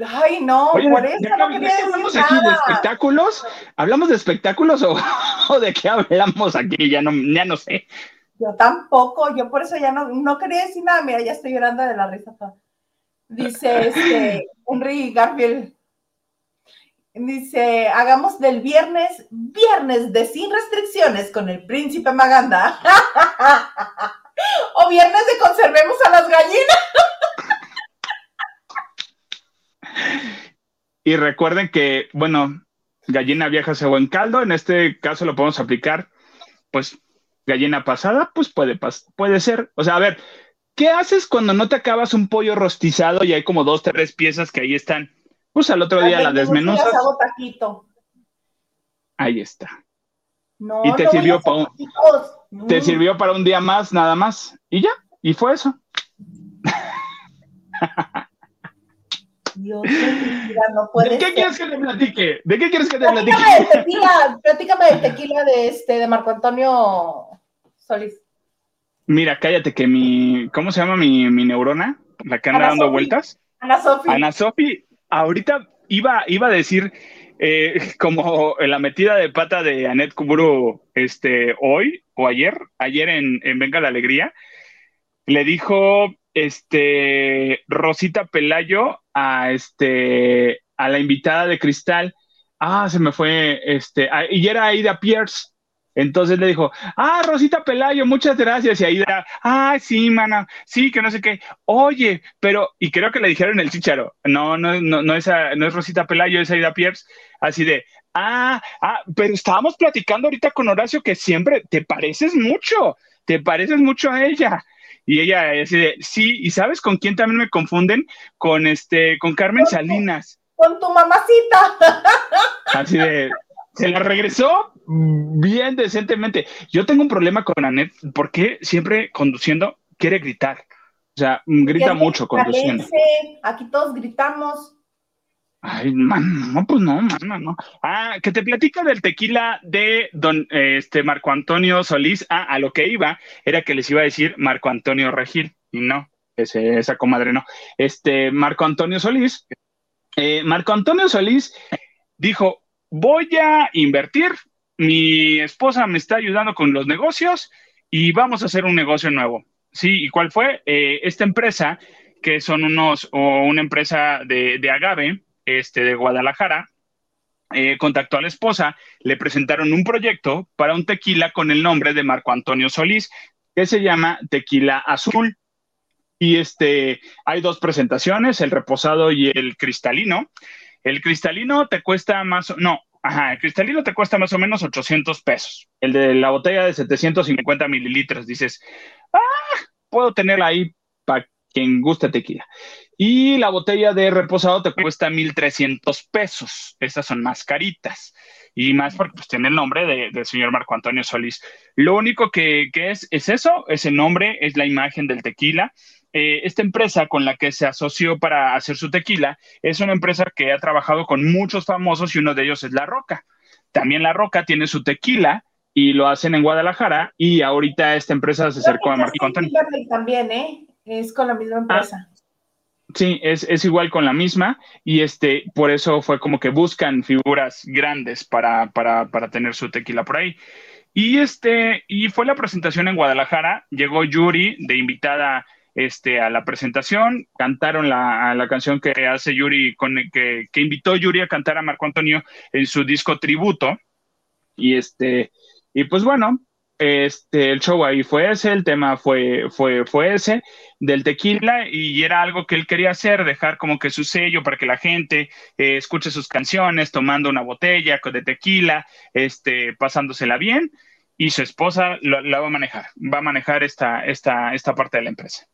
ay no, por eso no quería decir hablamos aquí de espectáculos, ¿hablamos de espectáculos o, de qué hablamos aquí? Ya no, ya no sé. Yo tampoco, yo por eso ya no, no quería decir nada, mira, ya estoy llorando de la risa. Dice este Henry Garfield, dice, hagamos del viernes, viernes de sin restricciones con el príncipe Maganda. o viernes de conservemos a las gallinas. y recuerden que, bueno, gallina vieja se en caldo, en este caso lo podemos aplicar, pues gallina pasada, pues puede, puede ser. O sea, a ver, ¿qué haces cuando no te acabas un pollo rostizado y hay como dos, tres piezas que ahí están? Pues al otro día la desmenuzas. Ahí está. y te sirvió para un, te sirvió para un día más, nada más. Y ya, y fue eso. Dios, no puede ¿De qué quieres que te platique? ¿De qué quieres que te platique? Platícame del tequila, platícame del tequila de este de Marco Antonio Solís. Mira, cállate que mi, ¿cómo se llama mi, mi neurona? La que anda dando vueltas. Ana Sofi. Ana Sofi, ahorita iba, iba a decir eh, como la metida de pata de Anet Kuburu este, hoy o ayer, ayer en, en Venga la Alegría, le dijo este, Rosita Pelayo a, este, a la invitada de Cristal. Ah, se me fue, este, y era Aida Pierce. Entonces le dijo, ah, Rosita Pelayo, muchas gracias. Y Aida, ah, sí, mana, sí, que no sé qué. Oye, pero, y creo que le dijeron el chicharo, no, no, no, no, es, no es Rosita Pelayo, es Aida Pierce. Así de, ah, ah, pero estábamos platicando ahorita con Horacio que siempre te pareces mucho, te pareces mucho a ella. Y ella dice, sí, ¿y sabes con quién también me confunden? Con este, con Carmen Salinas. Con tu mamacita. Así de, se la regresó bien decentemente. Yo tengo un problema con Anet, porque siempre conduciendo quiere gritar. O sea, grita mucho conduciendo. Aquí todos gritamos. Ay, man, no, pues no, man, no. Ah, que te platica del tequila de don este Marco Antonio Solís. Ah, a lo que iba era que les iba a decir Marco Antonio Regil, y no, ese, esa comadre no. Este Marco Antonio Solís, eh, Marco Antonio Solís dijo: Voy a invertir, mi esposa me está ayudando con los negocios y vamos a hacer un negocio nuevo. Sí, ¿y cuál fue? Eh, esta empresa, que son unos, o una empresa de, agave, este, de Guadalajara, eh, contactó a la esposa, le presentaron un proyecto para un tequila con el nombre de Marco Antonio Solís, que se llama Tequila Azul. Y este, hay dos presentaciones, el reposado y el cristalino. El cristalino te cuesta más, no, ajá, el cristalino te cuesta más o menos 800 pesos. El de la botella de 750 mililitros, dices, ah, puedo tenerla ahí para quien guste tequila. Y la botella de reposado te cuesta 1.300 pesos. Estas son más caritas. Y más porque pues, tiene el nombre del señor Marco Antonio Solís. Lo único que, es, es eso, ese nombre, es la imagen del tequila. Eh, esta empresa con la que se asoció para hacer su tequila es una empresa que ha trabajado con muchos famosos y uno de ellos es La Roca. También La Roca tiene su tequila y lo hacen en Guadalajara y ahorita esta empresa se acercó a Marco Antonio. También, ¿eh? Es con la misma empresa. Sí, es, igual con la misma y este, por eso fue como que buscan figuras grandes para, para, para tener su tequila por ahí. Y este, y fue la presentación en Guadalajara, llegó Yuri de invitada este, a la presentación, cantaron la, la canción que hace Yuri, con, que, que invitó Yuri a cantar a Marco Antonio en su disco tributo. Y este, y pues bueno, este, el show ahí fue ese, el tema fue, fue, fue ese del tequila y era algo que él quería hacer, dejar como que su sello para que la gente eh, escuche sus canciones tomando una botella de tequila, este, pasándosela bien y su esposa la va a manejar, va a manejar esta, esta, esta parte de la empresa.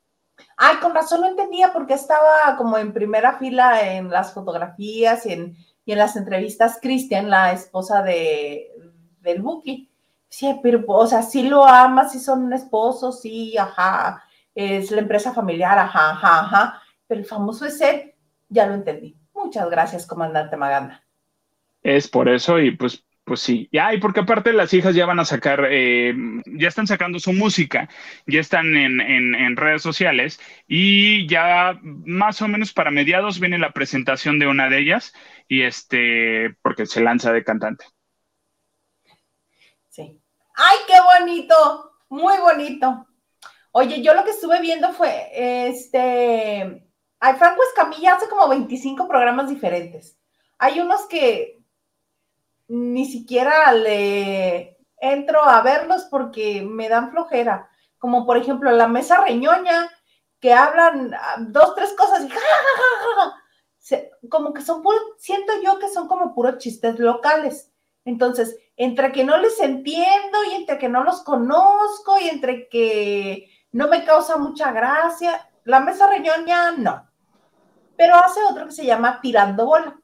Ay, con razón no entendía porque estaba como en primera fila en las fotografías y en, y en las entrevistas Cristian, la esposa de, del Buki Sí, pero, o sea, sí lo ama, sí son esposos, sí, ajá, es la empresa familiar, ajá, ajá, ajá, pero el famoso es él, ya lo entendí. Muchas gracias, comandante Maganda. Es por eso y pues Pues sí, ya, y porque aparte las hijas ya van a sacar, eh, ya están sacando su música, ya están en, en, redes sociales y ya más o menos para mediados viene la presentación de una de ellas y este, porque se lanza de cantante. Sí. ¡Ay, qué bonito! Muy bonito. Oye, yo lo que estuve viendo fue, este, Franco Escamilla hace como 25 programas diferentes. Hay unos que ni siquiera le entro a verlos porque me dan flojera. Como por ejemplo la mesa reñoña, que hablan ah, dos, tres cosas y como que son puros, siento yo que son como puros chistes locales. Entonces, entre que no les entiendo y entre que no los conozco y entre que no me causa mucha gracia, la mesa reñoña no. Pero hace otro que se llama Tirando Bola,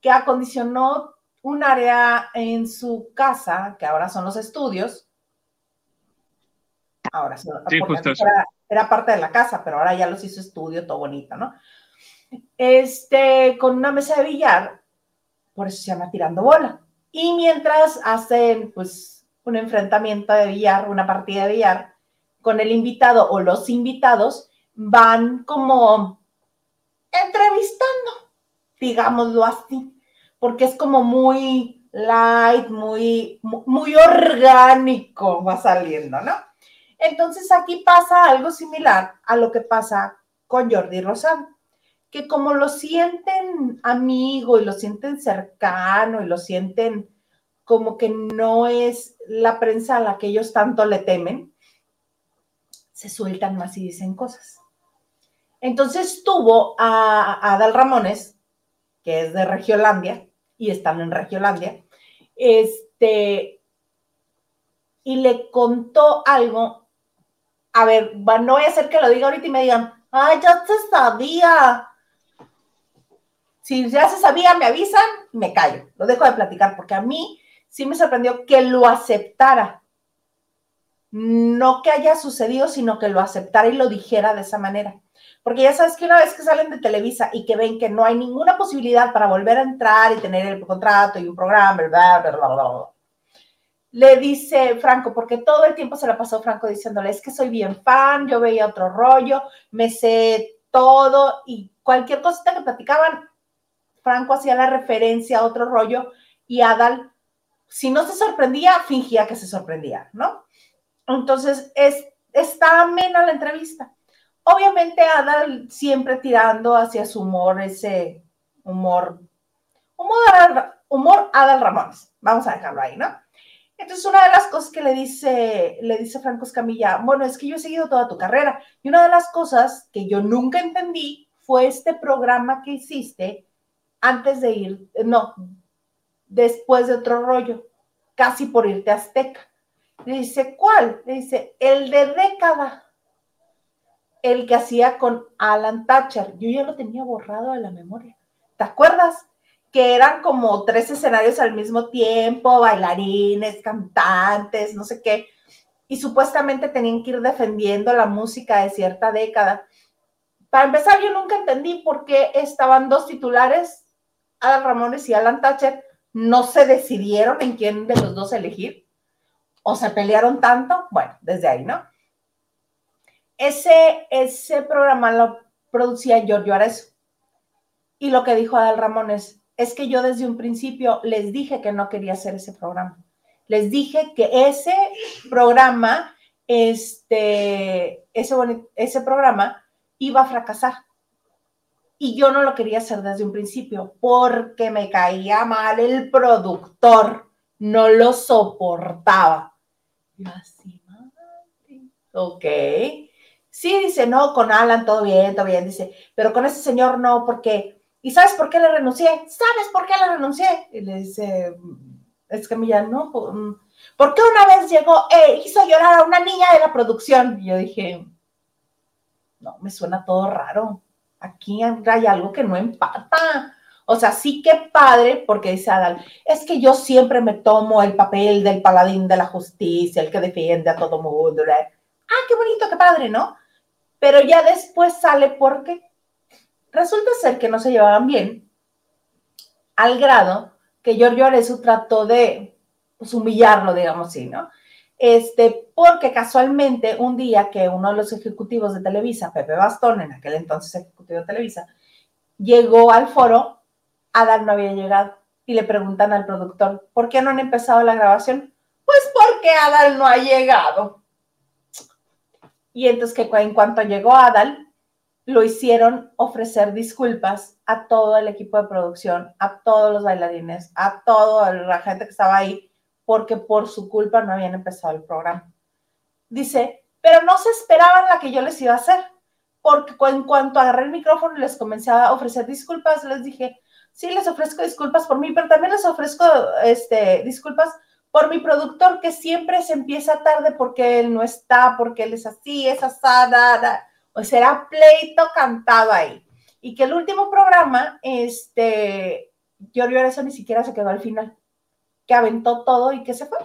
que acondicionó un área en su casa, que ahora son los estudios. Ahora sí, era, parte de la casa, pero ahora ya los hizo estudio, todo bonito, ¿no? Este, con una mesa de billar, por eso se llama tirando bola. Y mientras hacen, pues, un enfrentamiento de billar, una partida de billar, con el invitado o los invitados, van como entrevistando, digámoslo así porque es como muy light, muy, muy orgánico va saliendo, ¿no? Entonces aquí pasa algo similar a lo que pasa con Jordi Rosado, que como lo sienten amigo y lo sienten cercano y lo sienten como que no es la prensa a la que ellos tanto le temen, se sueltan más y dicen cosas. Entonces tuvo a, a Adal Ramones, que es de Regiolandia, y están en Regiolandia, este, y le contó algo, a ver, no voy a hacer que lo diga ahorita y me digan, ay, ya se sabía. Si ya se sabía, me avisan, me callo, lo dejo de platicar, porque a mí sí me sorprendió que lo aceptara. No que haya sucedido, sino que lo aceptara y lo dijera de esa manera. Porque ya sabes que una vez que salen de Televisa y que ven que no hay ninguna posibilidad para volver a entrar y tener el contrato y un programa, bla, bla, bla, bla, le dice Franco, porque todo el tiempo se la pasó Franco diciéndole, es que soy bien fan, yo veía otro rollo, me sé todo y cualquier cosita que platicaban, Franco hacía la referencia a otro rollo y Adal, si no se sorprendía, fingía que se sorprendía, ¿no? Entonces, es, está amena la entrevista. Obviamente Adal siempre tirando hacia su humor, ese humor, humor, humor Adal Ramones. Vamos a dejarlo ahí, ¿no? Entonces, una de las cosas que le dice, le dice Franco Escamilla, bueno, es que yo he seguido toda tu carrera. Y una de las cosas que yo nunca entendí fue este programa que hiciste antes de ir, no, después de otro rollo, casi por irte a Azteca. Le dice, ¿cuál? Le dice, el de década el que hacía con Alan Thatcher. Yo ya lo tenía borrado de la memoria. ¿Te acuerdas? Que eran como tres escenarios al mismo tiempo, bailarines, cantantes, no sé qué. Y supuestamente tenían que ir defendiendo la música de cierta década. Para empezar, yo nunca entendí por qué estaban dos titulares, Alan Ramones y Alan Thatcher, no se decidieron en quién de los dos elegir. O se pelearon tanto. Bueno, desde ahí, ¿no? Ese, ese programa lo producía Giorgio Arezzo. Y lo que dijo Adal Ramones es que yo desde un principio les dije que no quería hacer ese programa. Les dije que ese programa, este, ese, ese programa iba a fracasar. Y yo no lo quería hacer desde un principio porque me caía mal el productor, no lo soportaba. así, ok. Sí, dice, no, con Alan todo bien, todo bien, dice, pero con ese señor no, porque, ¿y sabes por qué le renuncié? ¿Sabes por qué le renuncié? Y le dice, es que ya no, mm, ¿por qué una vez llegó, eh, hizo llorar a una niña de la producción? Y yo dije, no, me suena todo raro, aquí hay algo que no empata. O sea, sí que padre, porque dice Adal, es que yo siempre me tomo el papel del paladín de la justicia, el que defiende a todo mundo. Ah, qué bonito, qué padre, ¿no? Pero ya después sale porque resulta ser que no se llevaban bien, al grado que Giorgio Arezzo trató de pues, humillarlo, digamos así, ¿no? Este, porque casualmente un día que uno de los ejecutivos de Televisa, Pepe Bastón, en aquel entonces ejecutivo de Televisa, llegó al foro, Adal no había llegado y le preguntan al productor, ¿por qué no han empezado la grabación? Pues porque Adal no ha llegado. Y entonces que en cuanto llegó Adal, lo hicieron ofrecer disculpas a todo el equipo de producción, a todos los bailarines, a toda la gente que estaba ahí, porque por su culpa no habían empezado el programa. Dice, pero no se esperaban la que yo les iba a hacer, porque en cuanto agarré el micrófono y les comencé a ofrecer disculpas, les dije, sí, les ofrezco disculpas por mí, pero también les ofrezco este, disculpas por mi productor que siempre se empieza tarde porque él no está, porque él es así, es asada, o será pleito cantado ahí. Y que el último programa, este, Giorgio eso ni siquiera se quedó al final, que aventó todo y que se fue,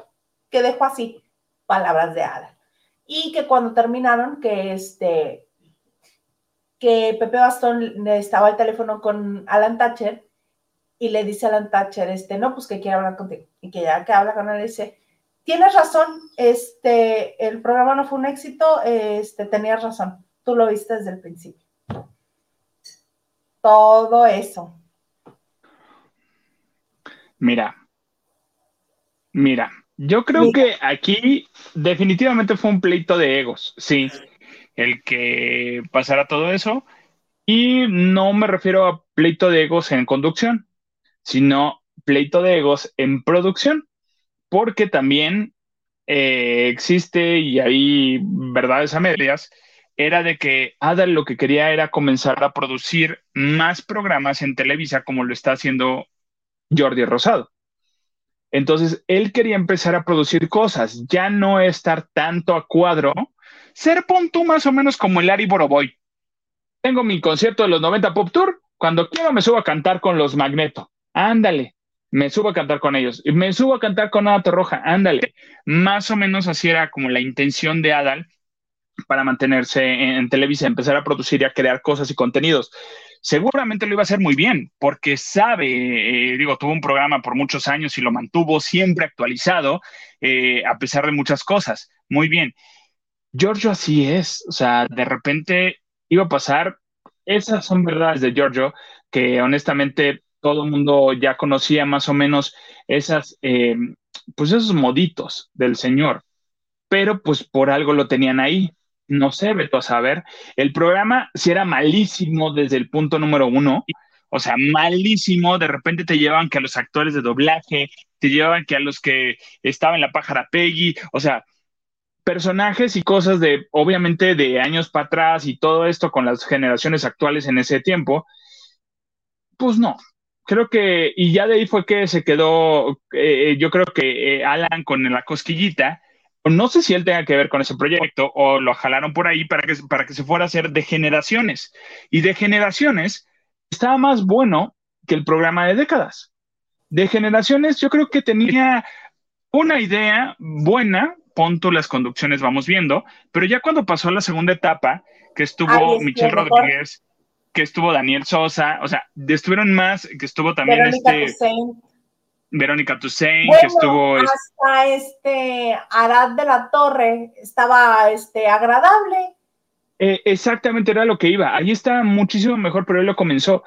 que dejó así, palabras de Ada. Y que cuando terminaron, que este, que Pepe Bastón estaba al teléfono con Alan Thatcher y le dice a Alan Thatcher, este, no, pues que quiere hablar contigo. Y que ya que habla con él, dice, tienes razón, este, el programa no fue un éxito, este, tenías razón Tú lo viste desde el principio. Todo eso. Mira, mira, yo creo que aquí definitivamente fue un pleito de egos, sí, el que pasara todo eso. Y no me refiero a pleito de egos en conducción, sino pleito de egos en producción, porque también eh, existe, y hay verdades a medias, era de que Adal lo que quería era comenzar a producir más programas en Televisa como lo está haciendo Jordi Rosado. Entonces, él quería empezar a producir cosas, ya no estar tanto a cuadro, ser punto más o menos como el Ari Boroboy. Tengo mi concierto de los 90 Pop Tour, cuando quiero me subo a cantar con los Magneto. Ándale, me subo a cantar con ellos. Me subo a cantar con Ada Roja, ándale. Más o menos así era como la intención de Adal para mantenerse en, Televisa, empezar a producir y a crear cosas y contenidos. Seguramente lo iba a hacer muy bien, porque sabe, eh, digo, tuvo un programa por muchos años y lo mantuvo siempre actualizado, eh, a pesar de muchas cosas. Muy bien. Giorgio así es, o sea, de repente iba a pasar, esas son verdades de Giorgio, que honestamente todo el mundo ya conocía más o menos esas, eh, pues esos moditos del señor, pero pues por algo lo tenían ahí no sé, Beto, a saber. El programa si era malísimo desde el punto número uno, o sea, malísimo, de repente te llevan que a los actores de doblaje, te llevan que a los que estaban en la pájara Peggy, o sea, personajes y cosas de, obviamente, de años para atrás y todo esto con las generaciones actuales en ese tiempo, pues no. Creo que, y ya de ahí fue que se quedó, eh, yo creo que eh, Alan con la cosquillita, no sé si él tenga que ver con ese proyecto o lo jalaron por ahí para que, para que se fuera a hacer de generaciones. Y de generaciones estaba más bueno que el programa de décadas. De generaciones yo creo que tenía una idea buena, punto las conducciones vamos viendo, pero ya cuando pasó la segunda etapa, que estuvo Michelle Rodríguez, que estuvo Daniel Sosa, o sea, estuvieron más, que estuvo también este... Verónica Toussaint, que estuvo... Hasta este Arad de la Torre estaba este, agradable. Eh, exactamente era lo que iba. Ahí está muchísimo mejor, pero él lo comenzó.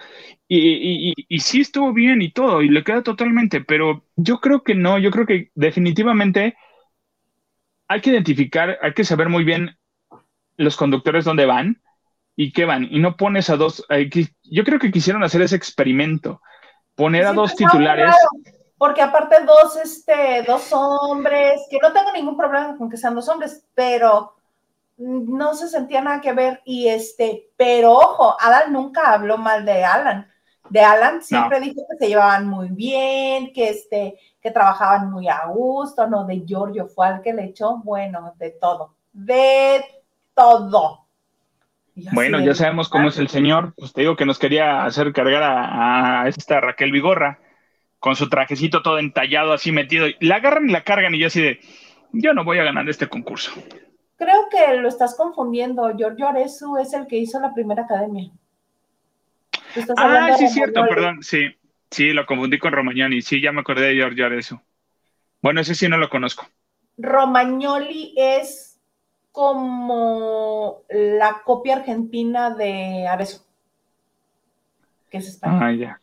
Y, y, sí estuvo bien y todo, y le queda totalmente, pero yo creo que no, yo creo que definitivamente hay que identificar, hay que saber muy bien los conductores dónde van y qué van, y no pones a dos, yo creo que quisieron hacer ese experimento, poner a dos titulares porque aparte dos, este, dos hombres, que no tengo ningún problema con que sean dos hombres, pero no se sentía nada que ver y este, pero ojo, Alan nunca habló mal de Alan. De Alan siempre dijo que se llevaban muy bien, que este, que trabajaban muy a gusto, no, de Giorgio fue al que le echó, bueno, de todo, de todo. Bueno, ya sabemos cómo es el señor, pues te digo que nos quería hacer cargar a, a esta Raquel Vigorra con su trajecito todo entallado, así metido. La agarran y la cargan y yo así de, yo no voy a ganar este concurso. Creo que lo estás confundiendo. Giorgio Aresu es el que hizo la primera academia. Ah, sí, cierto, perdón, sí. Sí, lo confundí con Romagnoni. Sí, ya me acordé de Giorgio Aresu. Bueno, ese sí no lo conozco. Romagnoli es como la copia argentina de Arezo, que es español. Ah, ya.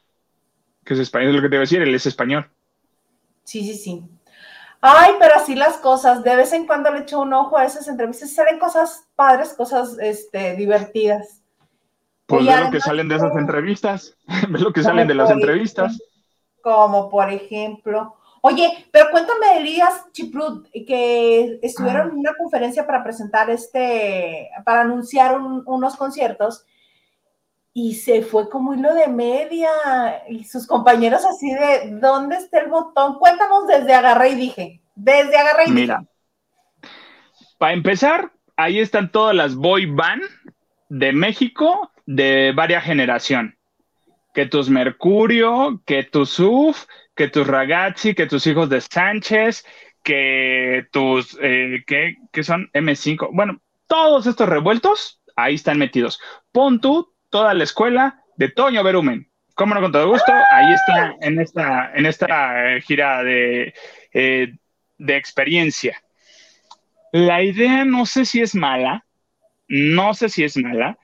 Que es español, es lo que te iba a decir, él es español. Sí, sí, sí. Ay, pero así las cosas. De vez en cuando le echo un ojo a esas entrevistas. Salen cosas padres, cosas este, divertidas. Pues ve lo que salen de esas entrevistas. ve lo que salen de las entrevistas. Como por ejemplo. Oye, pero cuéntame, Elías Chiprut, que estuvieron en una conferencia para presentar este, para anunciar unos conciertos y se fue como hilo de media y sus compañeros así de, ¿dónde está el botón? Cuéntanos desde agarré y dije, desde agarré y Mira, para empezar, ahí están todas las boy band de México de varias generación. Que tus Mercurio, que tus UF, que tus Ragazzi, que tus hijos de Sánchez, que tus, eh, que, que son M5. Bueno, todos estos revueltos ahí están metidos. Pon tú toda la escuela de Toño Berumen. Cómo no, con todo gusto. Ahí está en esta, en esta eh, gira de, eh, de experiencia. La idea no sé si es mala, no sé si es mala.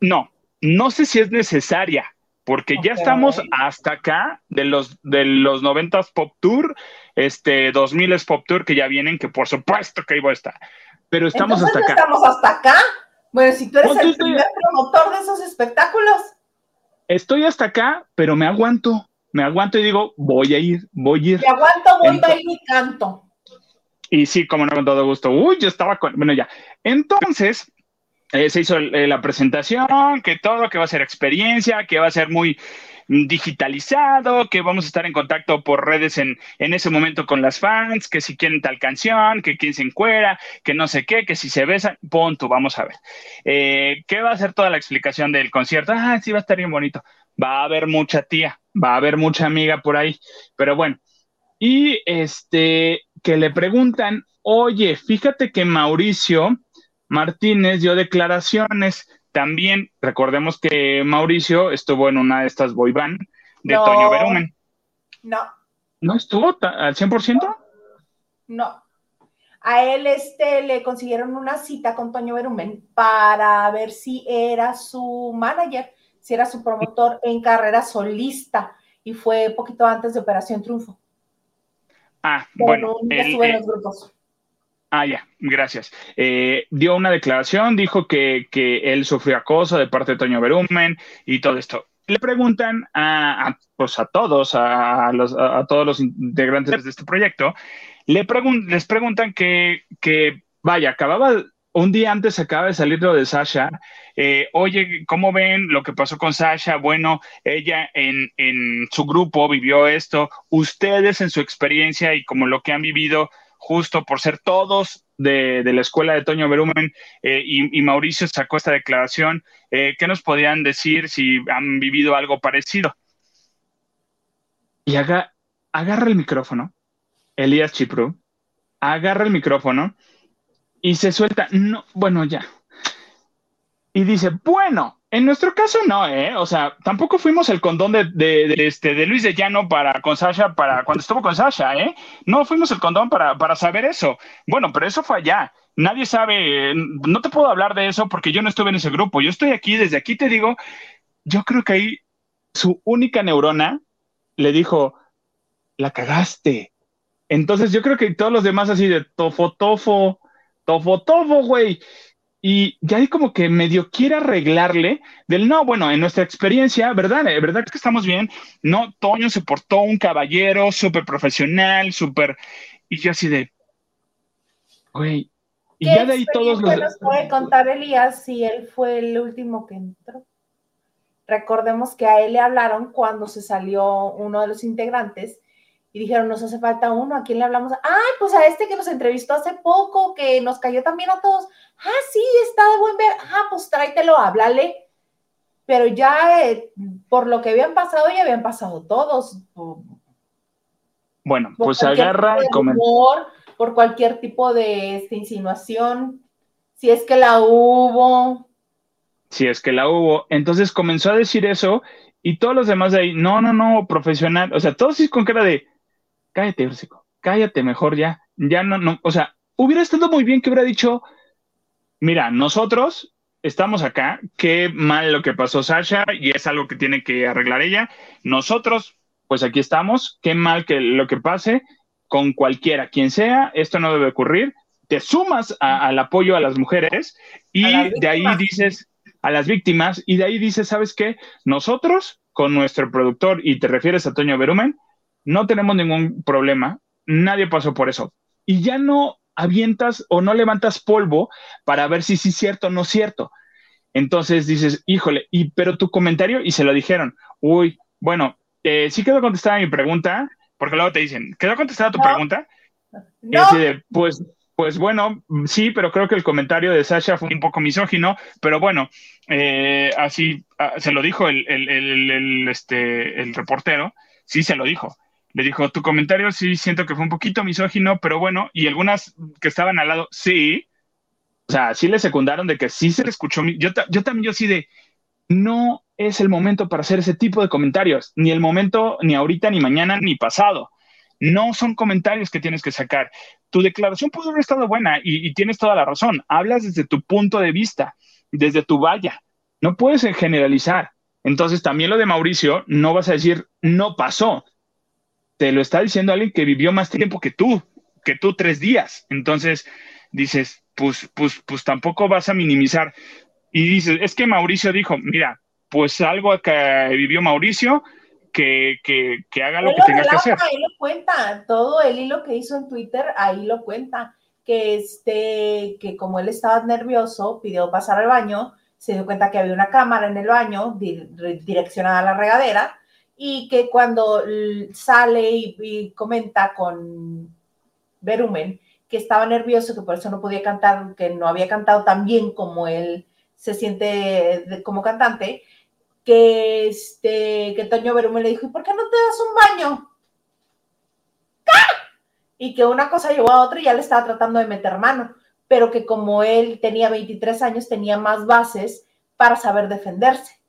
No, no sé si es necesaria, porque ya estamos hasta acá de los de los 90 Pop Tour, este 2000 Pop Tour que ya vienen, que por supuesto que iba a estar. Pero estamos hasta acá. Estamos hasta acá. Bueno, si tú eres el primer promotor de esos espectáculos. Estoy hasta acá, pero me aguanto, me aguanto y digo, voy a ir, voy a ir. Me aguanto, voy, a ir y canto. Y sí, como no, con todo gusto. Uy, yo estaba con, bueno, ya. Entonces, eh, se hizo eh, la presentación, que todo, que va a ser experiencia, que va a ser muy digitalizado, que vamos a estar en contacto por redes en, en ese momento con las fans, que si quieren tal canción, que quién se encuera, que no sé qué, que si se besan, punto, vamos a ver. Eh, ¿Qué va a ser toda la explicación del concierto? Ah, sí, va a estar bien bonito. Va a haber mucha tía, va a haber mucha amiga por ahí, pero bueno. Y este, que le preguntan, oye, fíjate que Mauricio Martínez dio declaraciones también recordemos que Mauricio estuvo en una de estas boy band de Toño Berumen. No. ¿No estuvo al 100%? No. A él este, le consiguieron una cita con Toño Berumen para ver si era su manager, si era su promotor en carrera solista y fue poquito antes de Operación Triunfo. Ah, bueno. estuvo en los grupos. Ah, ya, gracias. Eh, dio una declaración, dijo que, él sufrió acoso de parte de Toño Berumen y todo esto. Le preguntan a, pues a todos, a, los, a, todos los integrantes de este proyecto, le les preguntan que, que, vaya, acababa, un día antes acaba de salir lo de Sasha. Eh, oye, ¿cómo ven lo que pasó con Sasha? Bueno, ella en, en su grupo vivió esto. Ustedes en su experiencia y como lo que han vivido, justo por ser todos de, la escuela de Toño Berumen eh, y, Mauricio sacó esta declaración. Eh, ¿Qué nos podrían decir si han vivido algo parecido? Y haga, agarra el micrófono, Elías Chipru, agarra el micrófono y se suelta, no, bueno, ya. Y dice, bueno, en nuestro caso no, ¿eh? O sea, tampoco fuimos el condón de, este, de Luis de Llano para, con Sasha, para cuando estuvo con Sasha, ¿eh? No fuimos el condón para, para saber eso. Bueno, pero eso fue allá. Nadie sabe, no te puedo hablar de eso porque yo no estuve en ese grupo. Yo estoy aquí, desde aquí te digo, yo creo que ahí su única neurona le dijo, la cagaste. Entonces yo creo que todos los demás así de tofo, tofo, tofo, tofo, güey y ya ahí como que medio quiere arreglarle del no, bueno, en nuestra experiencia, ¿verdad? Eh, ¿Verdad que estamos bien? No, Toño se portó un caballero súper profesional, súper... Y yo así de, güey, y ya de ahí todos los... nos puede contar Elías si él fue el último que entró? Recordemos que a él le hablaron cuando se salió uno de los integrantes y dijeron, nos hace falta uno, ¿a quién le hablamos? Ay, pues a este que nos entrevistó hace poco, que nos cayó también a todos. Ah, sí, está de buen ver. Ah, pues tráetelo, háblale. Pero ya, eh, por lo que habían pasado, ya habían pasado todos. Bueno, pues agarra y Por cualquier tipo de este, insinuación, si es que la hubo. Si es que la hubo. Entonces comenzó a decir eso y todos los demás de ahí, no, no, no, profesional. O sea, todos sí con cara de, cállate, Ursico, cállate mejor ya, ya no, no, o sea, hubiera estado muy bien que hubiera dicho, mira, nosotros estamos acá, qué mal lo que pasó Sasha y es algo que tiene que arreglar ella, nosotros, pues aquí estamos, qué mal que lo que pase con cualquiera, quien sea, esto no debe ocurrir, te sumas al apoyo a las mujeres y de ahí dices a las víctimas y de ahí dices, ¿sabes qué? Nosotros con nuestro productor, y te refieres a Toño Berumen, no tenemos ningún problema, nadie pasó por eso. Y ya no avientas o no levantas polvo para ver si sí es cierto o no es cierto. Entonces dices, híjole, y pero tu comentario, y se lo dijeron, uy, bueno, eh, sí quedó contestada mi pregunta, porque luego te dicen, ¿quedó contestada tu pregunta? Y así de, pues, pues bueno, sí, pero creo que el comentario de Sasha fue un poco misógino, pero bueno, eh, así ah, se lo dijo el, el, este, el reportero, sí se lo dijo. Le dijo, tu comentario sí siento que fue un poquito misógino, pero bueno, y algunas que estaban al lado, sí. O sea, sí le secundaron de que sí se le escuchó. Yo, yo también, yo sí de, no es el momento para hacer ese tipo de comentarios, ni el momento, ni ahorita, ni mañana, ni pasado. No son comentarios que tienes que sacar. Tu declaración pudo haber estado buena y, y tienes toda la razón. Hablas desde tu punto de vista, desde tu valla. No puedes generalizar. Entonces, también lo de Mauricio, no vas a decir, no pasó te lo está diciendo alguien que vivió más tiempo que tú, que tú tres días. Entonces dices, pues, pues, pues tampoco vas a minimizar. Y dices, es que Mauricio dijo, mira, pues algo que vivió Mauricio, que, que, haga lo que tenga que hacer. Ahí lo cuenta, todo el hilo que hizo en Twitter, ahí lo cuenta, que este, que como él estaba nervioso, pidió pasar al baño, se dio cuenta que había una cámara en el baño direccionada a la regadera, y que cuando sale y, comenta con Berumen que estaba nervioso, que por eso no podía cantar, que no había cantado tan bien como él se siente como cantante, que, este, que Toño Berumen le dijo, ¿y por qué no te das un baño? Y que una cosa llevó a otra y ya le estaba tratando de meter mano, pero que como él tenía 23 años, tenía más bases para saber defenderse.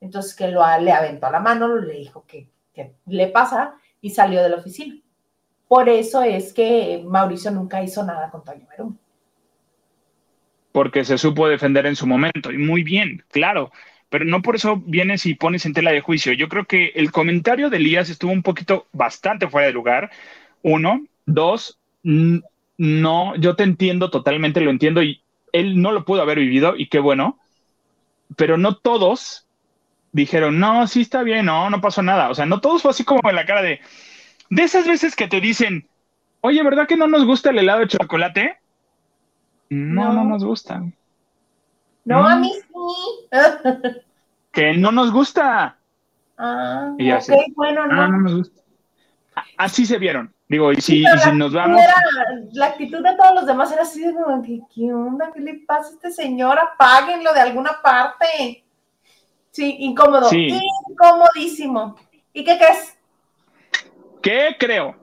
Entonces que lo, le aventó la mano, le dijo que, le pasa y salió de la oficina. Por eso es que Mauricio nunca hizo nada con Toño Verón. Porque se supo defender en su momento, y muy bien, claro, pero no por eso vienes y pones en tela de juicio. Yo creo que el comentario de Elías estuvo un poquito bastante fuera de lugar. Uno, dos, no, yo te entiendo totalmente, lo entiendo y él no lo pudo haber vivido y qué bueno, pero no todos dijeron, no, sí está bien, no, no pasó nada. O sea, no todos fue así como en la cara de, de esas veces que te dicen, oye, ¿verdad que no nos gusta el helado de chocolate? No, no, nos gusta. No, a mí sí. que no nos gusta. Ah, ok, bueno, no. no. nos gusta. Así se vieron. Digo, y si, nos vamos. la actitud de todos los demás era así de ¿qué, onda? ¿Qué le pasa a este señor? Apáguenlo de alguna parte. Sí, incómodo. Sí. Incomodísimo. ¿Y qué crees? ¿Qué creo?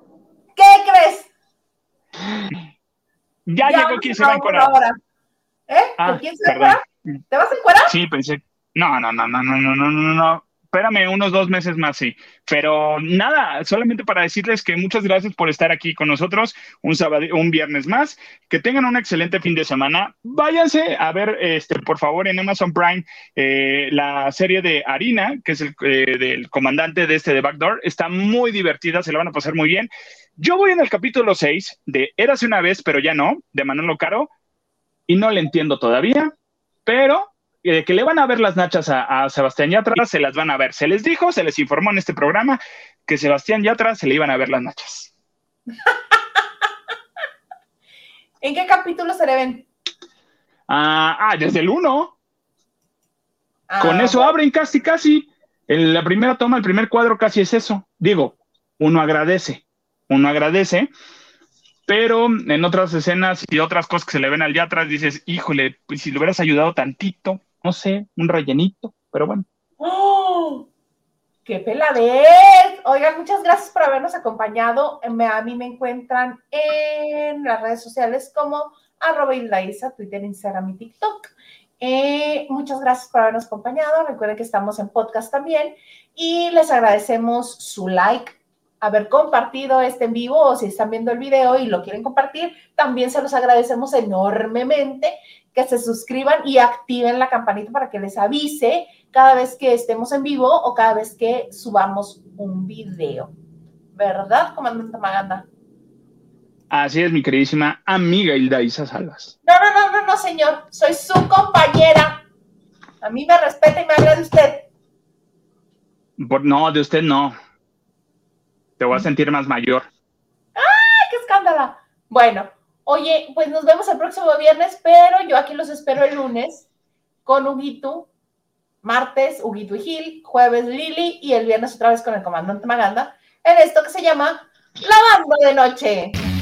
¿Qué crees? Ya, ya llegó quien se va a encuadrar. ¿Eh? Ah, ¿Quién se va a ¿Te vas a encuadrar? Sí, pensé. No, no, no, no, no, no, no, no espérame unos dos meses más, sí. Pero nada, solamente para decirles que muchas gracias por estar aquí con nosotros un sábado, un viernes más. Que tengan un excelente fin de semana. Váyanse a ver, este, por favor, en Amazon Prime eh, la serie de Harina, que es el eh, del comandante de este de Backdoor. Está muy divertida, se la van a pasar muy bien. Yo voy en el capítulo 6 de Érase una vez, pero ya no, de Manolo Caro, y no le entiendo todavía, pero de que le van a ver las nachas a, Sebastián Yatra, se las van a ver. Se les dijo, se les informó en este programa que Sebastián Yatra se le iban a ver las nachas. ¿En qué capítulo se le ven? Ah, ah desde el 1. Ah, Con eso abren casi, casi. En la primera toma, el primer cuadro casi es eso. Digo, uno agradece, uno agradece, pero en otras escenas y otras cosas que se le ven al Yatra, dices, híjole, pues si le hubieras ayudado tantito, no sé, un rellenito, pero bueno. ¡Oh! ¡Qué peladez! Oigan, muchas gracias por habernos acompañado. A mí me encuentran en las redes sociales como arroba Twitter, Instagram y TikTok. Eh, muchas gracias por habernos acompañado. Recuerden que estamos en podcast también y les agradecemos su like haber compartido este en vivo o si están viendo el video y lo quieren compartir, también se los agradecemos enormemente que se suscriban y activen la campanita para que les avise cada vez que estemos en vivo o cada vez que subamos un video. ¿Verdad, comandante Maganda? Así es, mi queridísima amiga Hilda Isa Salas. No, no, no, no, no, señor. Soy su compañera. A mí me respeta y me agrada usted. no, de usted no. Te voy a sentir más mayor. ¡Ay, qué escándalo! Bueno, oye, pues nos vemos el próximo viernes, pero yo aquí los espero el lunes con Huguito, martes Huguito y Gil, jueves Lili y el viernes otra vez con el comandante Maganda en esto que se llama Lavando de Noche.